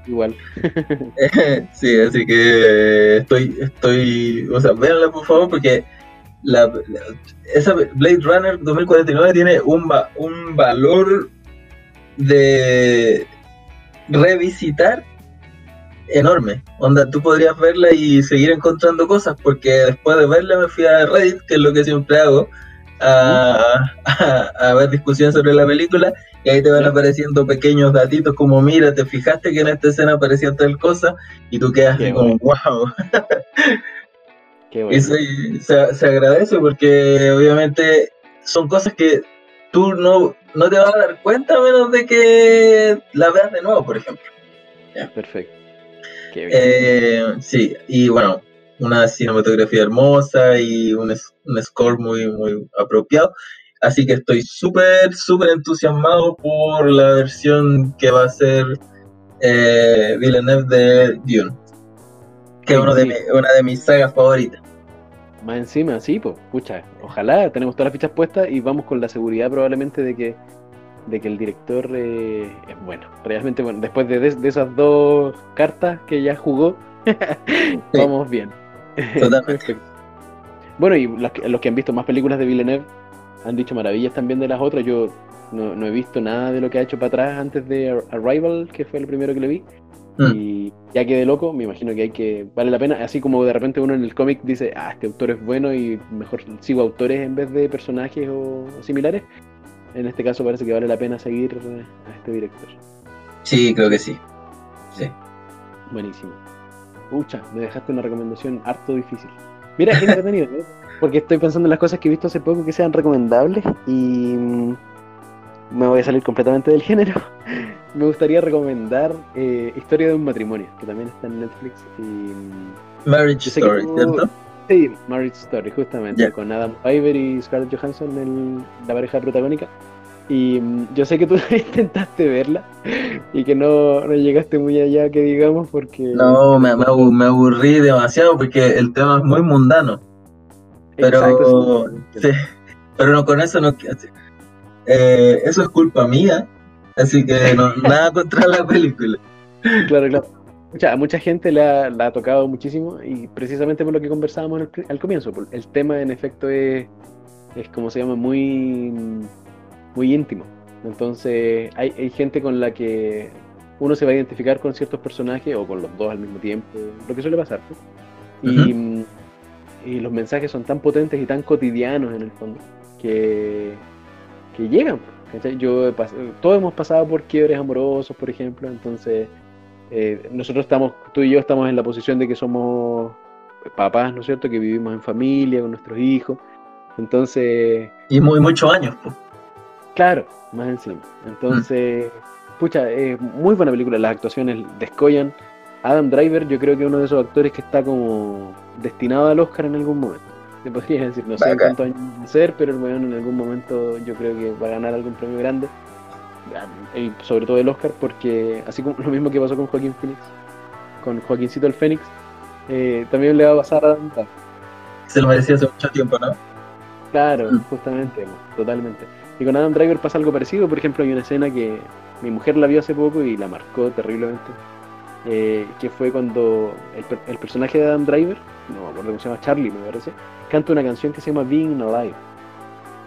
Igual. sí, así que estoy, estoy, o sea, véanla por favor, porque la, la- esa Blade Runner 2049 tiene un, va- un valor de revisitar enorme. Onda, tú podrías verla y seguir encontrando cosas, porque después de verla me fui a Reddit, que es lo que siempre hago, a, a- a ver discusiones sobre la película, y ahí te van apareciendo pequeños datitos como, mira, te fijaste que en esta escena aparecía tal cosa, y tú quedas Qué como, wow. Qué bueno. Y se, se- se agradece porque obviamente son cosas que tú no, no te vas a dar cuenta a menos de que la veas de nuevo, por ejemplo. Perfecto. Eh, sí, y bueno, una cinematografía hermosa y un, un score muy, muy apropiado. Así que estoy súper, súper entusiasmado por la versión que va a ser eh, Villeneuve de Dune, que es de mi- una de mis sagas favoritas. Más encima, sí, pues, pucha, ojalá tenemos todas las fichas puestas y vamos con la seguridad probablemente de que de que el director eh, es bueno, realmente bueno. Después de, de esas dos cartas que ya jugó, vamos bien. Totalmente. Bueno, y los que, los que han visto más películas de Villeneuve han dicho maravillas también de las otras. Yo no, no he visto nada de lo que ha hecho para atrás antes de Ar- Arrival, que fue el primero que le vi. Mm. Y ya quedé loco, me imagino que hay que. Vale la pena. Así como de repente uno en el cómic dice, ah, este autor es bueno y mejor sigo autores en vez de personajes o, o similares. En este caso parece que vale la pena seguir eh, a este director. Sí, creo que sí. Sí. Buenísimo. Pucha, me dejaste una recomendación harto difícil. Mira, qué entretenido, ¿eh? Porque estoy pensando en las cosas que he visto hace poco que sean recomendables y mm, me voy a salir completamente del género. Me gustaría recomendar eh, Historia de un matrimonio, que también está en Netflix. Y, mm, Marriage Story, tú- ¿cierto? Sí, Marriage Story, justamente, con Adam Driver y Scarlett Johansson, el- la pareja protagónica. Y mm, yo sé que tú intentaste verla y que no, no llegaste muy allá, que digamos, porque... No, me, me abu- me aburrí demasiado porque el tema es muy mundano. Pero, Exacto, sí, pero no con eso no. eh, eso es culpa mía. Así que no, nada contra la película. Claro, claro. Mucha, a mucha gente la ha tocado muchísimo y precisamente por lo que conversábamos al, comienzo, por- el tema en efecto es, es como se llama, muy, muy íntimo. Entonces hay, hay gente con la que uno se va a identificar con ciertos personajes o con los dos al mismo tiempo, lo que suele pasar. ¿no? Y, y los mensajes son tan potentes y tan cotidianos en el fondo que, que llegan. ¿cachai? Yo he pas- todos hemos pasado por quiebres amorosos, por ejemplo, entonces eh, nosotros estamos, tú y yo estamos en la posición de que somos papás, ¿no es cierto? Que vivimos en familia con nuestros hijos. Entonces, Y muy muchos años. claro, más encima. Entonces, pucha, es muy buena película. Las actuaciones descollan. Adam Driver, yo creo que es uno de esos actores que está como destinado al Oscar en algún momento. Se podría decir, no sé en Bacán. cuántos años va a ser, pero el weón en algún momento yo creo que va a ganar algún premio grande. Y sobre todo el Oscar, porque así como lo mismo que pasó con Joaquín Phoenix, con Joaquincito el Fénix, eh, también le va a pasar a Adam. Se lo merecía hace mucho tiempo, ¿no? Claro, Mm. justamente, totalmente. Y con Adam Driver pasa algo parecido, por ejemplo, hay una escena que mi mujer la vio hace poco y la marcó terriblemente, eh, que fue cuando el, el personaje de Adam Driver, no me acuerdo cómo se llama, Charlie me parece, canta una canción que se llama Being Alive.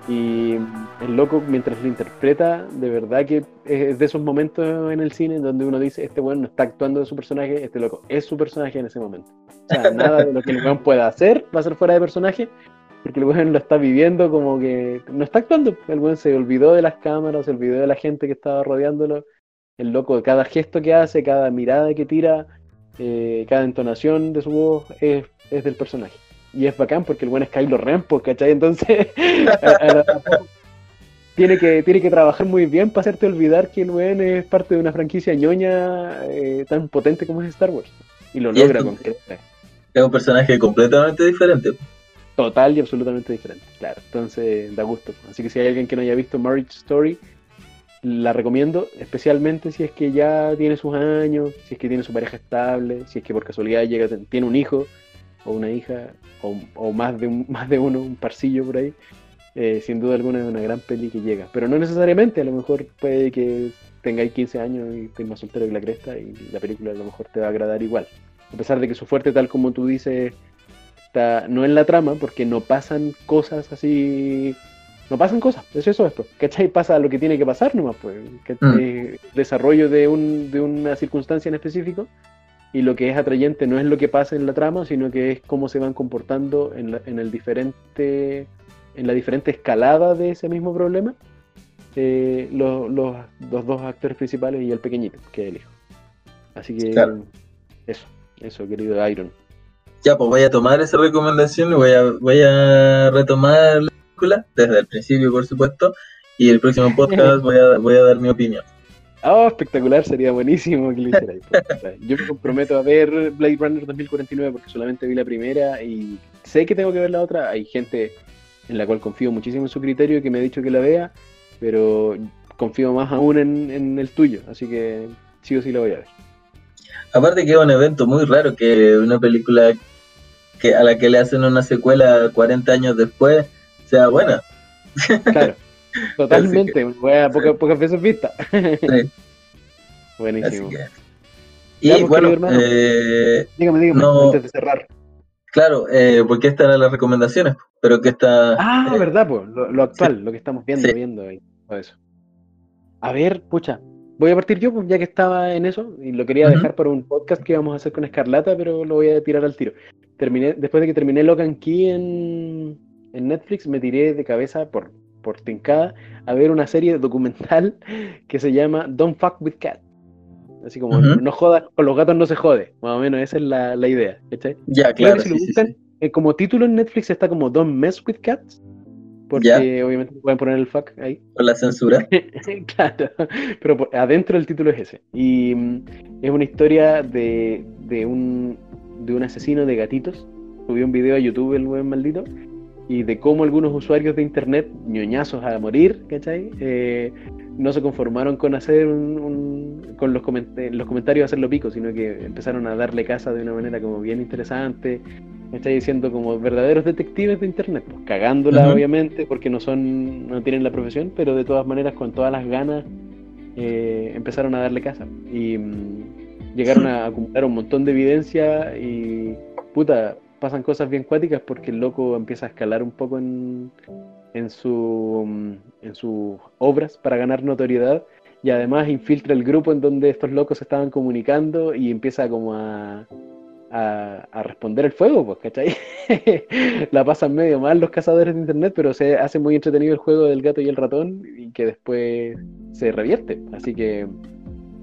Y el loco, mientras lo interpreta, de verdad que es de esos momentos en el cine donde uno dice, este weón no está actuando de su personaje, este loco es su personaje en ese momento. O sea, nada de lo que el weón pueda hacer va a ser fuera de personaje, porque el weón lo está viviendo como que no está actuando. El weón se olvidó de las cámaras, se olvidó de la gente que estaba rodeándolo. El loco, cada gesto que hace, cada mirada que tira, eh, cada entonación de su voz es, es del personaje. Y es bacán porque el buen es Kylo Ren, pues, ¿cachai? Entonces, tiene, que, tiene que trabajar muy bien para hacerte olvidar que el buen es parte de una franquicia ñoña eh, tan potente como es Star Wars. Y lo logra con que Es un personaje completamente diferente. Total y absolutamente diferente, claro. Entonces, da gusto. Así que si hay alguien que no haya visto Marriage Story, la recomiendo, especialmente si es que ya tiene sus años, si es que tiene su pareja estable, si es que por casualidad llega, tiene un hijo o una hija, o, más, de un, más de uno, un parcillo por ahí, eh, sin duda alguna es una gran peli que llega. Pero no necesariamente, a lo mejor puede que tengáis 15 años y estéis más soltero que la cresta y la película a lo mejor te va a agradar igual. A pesar de que su fuerte, tal como tú dices, está no en la trama, porque no pasan cosas así no pasan cosas, es eso esto, ¿cachai? Pasa lo que tiene que pasar nomás, pues, mm. desarrollo de, un, de una circunstancia en específico, y lo que es atrayente no es lo que pasa en la trama, sino que es cómo se van comportando en la, en el diferente, en la diferente escalada de ese mismo problema eh, los, los, dos actores principales y el pequeñito, que es el hijo. Así que eso, eso, querido Iron. Ya, pues voy a tomar esa recomendación y voy a, voy a retomar la película desde el principio, por supuesto, y el próximo podcast voy a, voy a dar mi opinión. Oh, espectacular, sería buenísimo que lo hiciera. Yo me comprometo a ver Blade Runner 2049 porque solamente vi la primera y sé que tengo que ver la otra. Hay gente en la cual confío muchísimo en su criterio y que me ha dicho que la vea, pero confío más aún en, el tuyo, así que sí o sí la voy a ver. Aparte que es un evento muy raro que una película que a la que le hacen una secuela 40 años después sea buena. Claro. Totalmente, poca, pocas veces vista. Sí. Buenísimo. Y pues, bueno, eh, dígame, dígame, antes de cerrar. Claro, eh, porque estas eran las recomendaciones, pero que está... Ah, eh, verdad, pues, lo, actual, lo que estamos viendo, viendo ahí, todo eso. A ver, pucha, voy a partir yo, pues, ya que estaba en eso, y lo quería dejar para un podcast que íbamos a hacer con Escarlata, pero lo voy a tirar al tiro. Terminé, después de que terminé Logan Key en, en Netflix, me tiré de cabeza por por tincada a ver una serie documental que se llama Don't Fuck with Cats. Así como, no jodas, con los gatos no se jode. Más o menos esa es la, la idea. Ya, claro. Eh, como título en Netflix está como Don't Mess with Cats. Porque obviamente pueden poner el fuck ahí. Con la censura. claro. Pero adentro el título es ese. Y mm, es una historia de, de, un, de un asesino de gatitos. Subió un video a YouTube el buen maldito y de cómo algunos usuarios de internet, ñoñazos a morir, ¿cachai? Eh, no se conformaron con hacer un, con los, los comentarios hacerlo pico, sino que empezaron a darle casa de una manera como bien interesante, ¿cachai? Diciendo como verdaderos detectives de internet, pues cagándola obviamente, porque no son, no tienen la profesión, pero de todas maneras con todas las ganas eh, empezaron a darle casa. Y mm, llegaron a acumular un montón de evidencia y puta, pasan cosas bien cuáticas porque el loco empieza a escalar un poco en, en, su, en sus obras para ganar notoriedad y además infiltra el grupo en donde estos locos estaban comunicando y empieza como a, a, responder el fuego, pues, ¿cachai? La pasan medio mal los cazadores de internet, pero se hace muy entretenido el juego del gato y el ratón y que después se revierte. Así que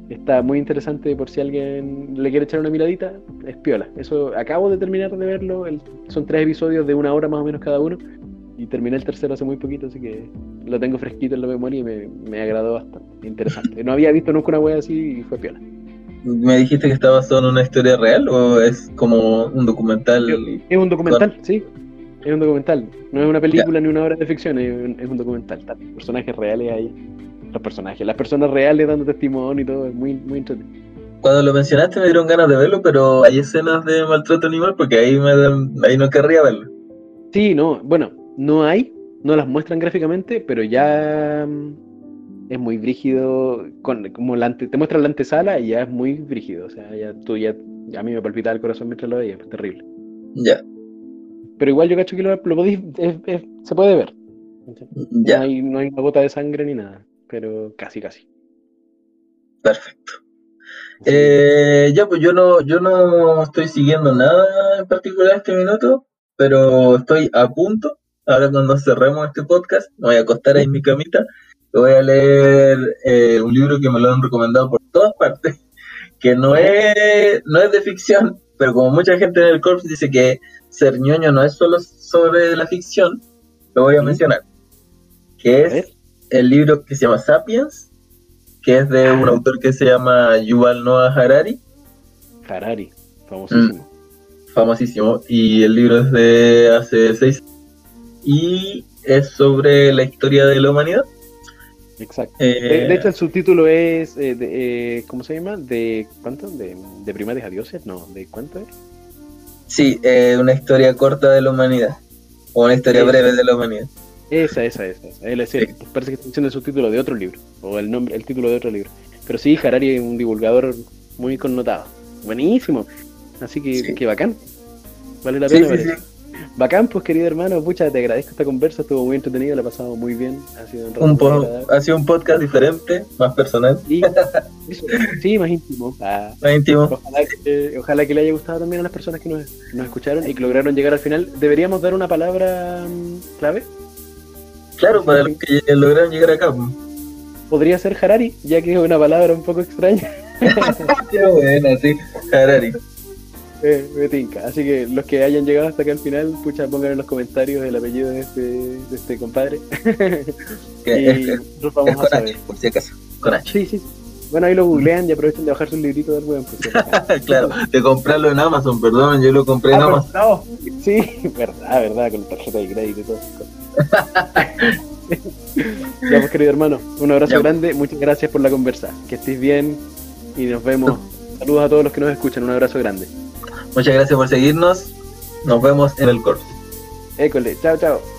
Está muy interesante por si alguien le quiere echar una miradita, es piola. Eso acabo de terminar de verlo, son tres episodios de una hora más o menos cada uno y terminé el tercero hace muy poquito, así que lo tengo fresquito en la memoria y me, me agradó bastante. Interesante. No había visto nunca una wea así y fue piola. ¿Me dijiste que estaba basado en una historia real o es como un documental? Es un documental, sí. Es un documental. No es una película ni una obra de ficción, es un, es un documental. Personajes reales ahí los personajes, las personas reales dando testimonio y todo, es muy, muy entretenido. Cuando lo mencionaste me dieron ganas de verlo, pero hay escenas de maltrato animal porque ahí, me, ahí no querría verlo. Sí, no, bueno, no hay, no las muestran gráficamente, pero ya mm, es muy brígido, con, como la te muestran la antesala y ya es muy brígido, o sea, ya tú ya, a mí me palpita el corazón mientras lo veía, es terrible. Ya. Pero igual yo cacho que lo, lo se puede ver. No, hay, no hay una gota de sangre ni nada, pero casi, casi. Perfecto. Eh, ya, pues yo no, yo no estoy siguiendo nada en particular este minuto, pero estoy a punto. Ahora cuando cerremos este podcast, me voy a acostar ahí en mi camita, voy a leer eh, un libro que me lo han recomendado por todas partes, que no es, no es de ficción, pero como mucha gente en el corps dice que ser ñoño no es solo sobre la ficción, lo voy a mencionar, que es el libro que se llama Sapiens, que es de un autor que se llama Yuval Noah Harari. Harari, famosísimo. Mm, famosísimo. Y el libro es de hace seis y es sobre la historia de la humanidad. Exacto. Eh, de, hecho, el subtítulo es, eh, de, eh, ¿cómo se llama? ¿De cuánto? ¿De, de primates a dioses? No, ¿de cuánto es? Sí, una historia corta de la humanidad. O una historia breve de la humanidad. Esa, esa, esa. esa. parece que está diciendo el subtítulo de otro libro, o el nombre, el título de otro libro. Pero sí, Harari es un divulgador muy connotado. Buenísimo. Así que, qué bacán. Vale la pena, sí, Bacán, pues querido hermano, pucha, te agradezco esta conversa, estuvo muy entretenido, la he pasado muy bien. Ha sido un, ha sido un podcast diferente, más personal. sí, más íntimo. Ah, más íntimo. Ojalá que, le haya gustado también a las personas que nos, nos escucharon y que lograron llegar al final. ¿Deberíamos dar una palabra mm, clave? Claro, para los que lograron llegar acá. Podría ser Harari, ya que es una palabra un poco extraña. Qué buena, sí, Harari. Eh, me tinca. Así que los que hayan llegado hasta acá al final, pucha, pongan en los comentarios el apellido de este, de este compadre. y nosotros vamos a saber. por si acaso. Con H. Sí, sí. Bueno, ahí lo googlean y aprovechen de bajar su librito del web. Pues, claro, de comprarlo en Amazon, perdón, yo lo compré en ah, Amazon. No. Sí, verdad, verdad, con tarjeta de crédito y todo. Ya pues querido hermano, un abrazo grande, muchas gracias por la conversa, que estés bien y nos vemos. Saludos a todos los que nos escuchan, un abrazo grande. Muchas gracias por seguirnos, nos vemos en el corte. École, chao, chao.